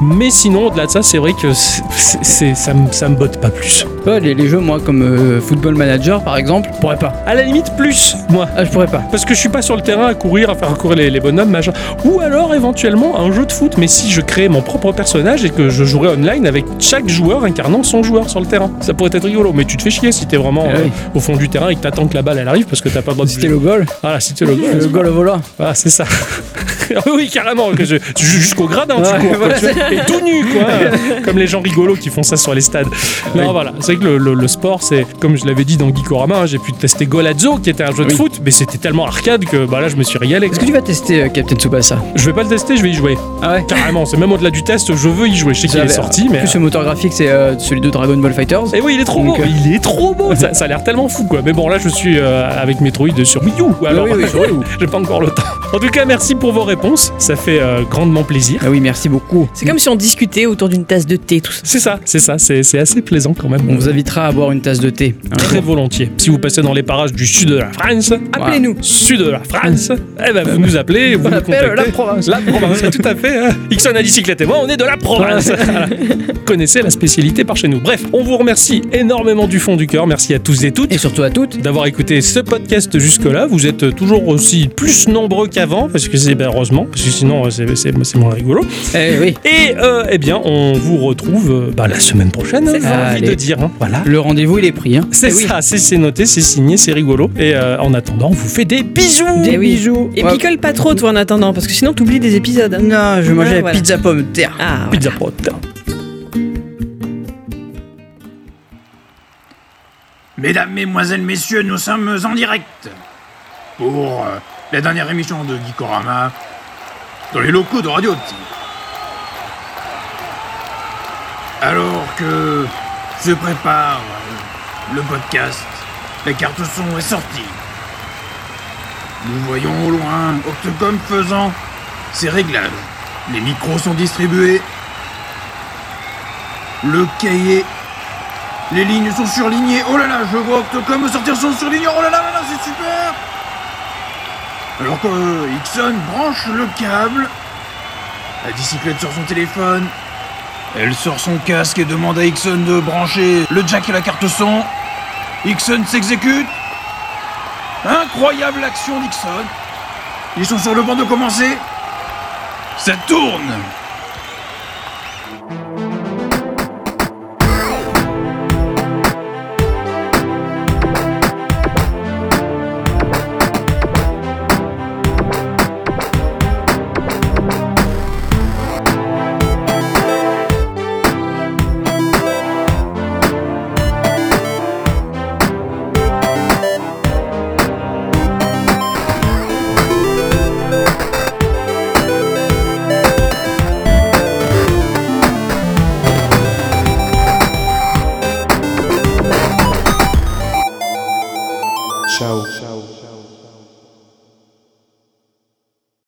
Mais sinon, au-delà de ça, c'est vrai que ça, me, ça me botte pas plus. Ouais, les, les jeux, moi, comme euh, Football Manager, par exemple, je pourrais pas. À la limite, plus, moi. Ah, je pourrais pas. Parce que je suis pas sur le terrain à courir, à faire courir les, les bonhommes, machin. Ou alors éventuellement un jeu de foot, mais si je créais mon propre personnage et que je jouerais online avec chaque joueur incarnant son joueur sur le terrain. Ça pourrait être rigolo, mais tu te fais chier si t'es vraiment Ah euh, oui. au fond du terrain et que t'attends que la balle elle arrive parce que t'as pas le droit de C'était le goal. Voilà, si t'es le Le goal au volant. Voilà, c'est ça. Oui, carrément, jusqu'au gradin, tu cours, voilà, tu vois, et tout nu, quoi, comme les gens rigolos qui font ça sur les stades. Non, Oui. voilà, c'est vrai que le, le- le sport, c'est, comme je l'avais dit dans Geekorama, hein, j'ai pu tester Golazzo, qui était un jeu de foot, mais c'était tellement arcade que bah, là, je me suis régalé. Est-ce que tu vas tester euh, Captain Tsubasa? Je vais pas le tester, je vais y jouer. Ah ouais Carrément, c'est même au-delà du test, je veux y jouer. Je sais qu'il est sorti, En mais. plus, le moteur graphique, c'est euh, celui de Dragon Ball Fighters. Et oui, il est trop beau, Donc, euh, il est trop beau, ça, ça a l'air tellement fou quoi. Mais bon, là je suis euh, avec Metroid sur Wii U. Alors, oui, oui, sur Wii U. j'ai pas encore le temps. En tout cas, merci pour vos réponses, ça fait euh, grandement plaisir. Ah oui, merci beaucoup. C'est comme si on discutait autour d'une tasse de thé, tout ça. C'est ça, c'est ça, c'est assez plaisant quand même. On vous invitera à boire une tasse de thé. hein. Très volontiers. Si vous passez dans les parages du sud de la France, Appelez-nous. sud de la France, eh ben vous nous appelez, vous On nous appelle contactez. la province. La province, tout à fait. Hein. Ixon à bicyclette et moi, on est de la province. Connaissez la spécialité par chez nous. Bref, on vous remercie énormément du fond du cœur. Merci à tous et toutes. Et surtout à toutes. d'avoir écouté ce podcast jusque-là. Vous êtes toujours aussi plus nombreux qu'avant, parce que c'est ben, heureusement, parce que sinon euh, c'est moins rigolo. Eh oui. Et euh, eh bien, on vous retrouve euh, bah, la semaine prochaine, hein, C'est j'ai ça. envie de dire. hein. Voilà. Le rendez-vous, il est pris. Hein. C'est Eh oui. ça, c'est c'est noté, c'est signé, c'est rigolo. Et euh, en attendant, on vous fait des bisous. Des oui. bijoux. Et Ouais. picole pas trop, toi, en attendant, parce que sinon t'oublies des épisodes. hein. Non, je la voilà. pizza pomme de terre. Ah. Pizza Prot. Mesdames, Mesdemoiselles, Messieurs, nous sommes en direct pour euh, la dernière émission de Geekorama dans les locaux de Radio T. Alors que se prépare euh, le podcast, la carte son est sortie. Nous voyons au loin Octocom faisant ses réglages. Les micros sont distribués. Le cahier les lignes sont surlignées. Oh là là, je vois Octocom sortir son surligneur. Oh là là, là c'est super. Alors que euh, branche le câble. La bicyclette sur son téléphone. Elle sort son casque et demande à Ixon de brancher le jack et la carte son. Ixon s'exécute. Incroyable action d'Ixon. Ils sont sur le banc de commencer. Ça tourne.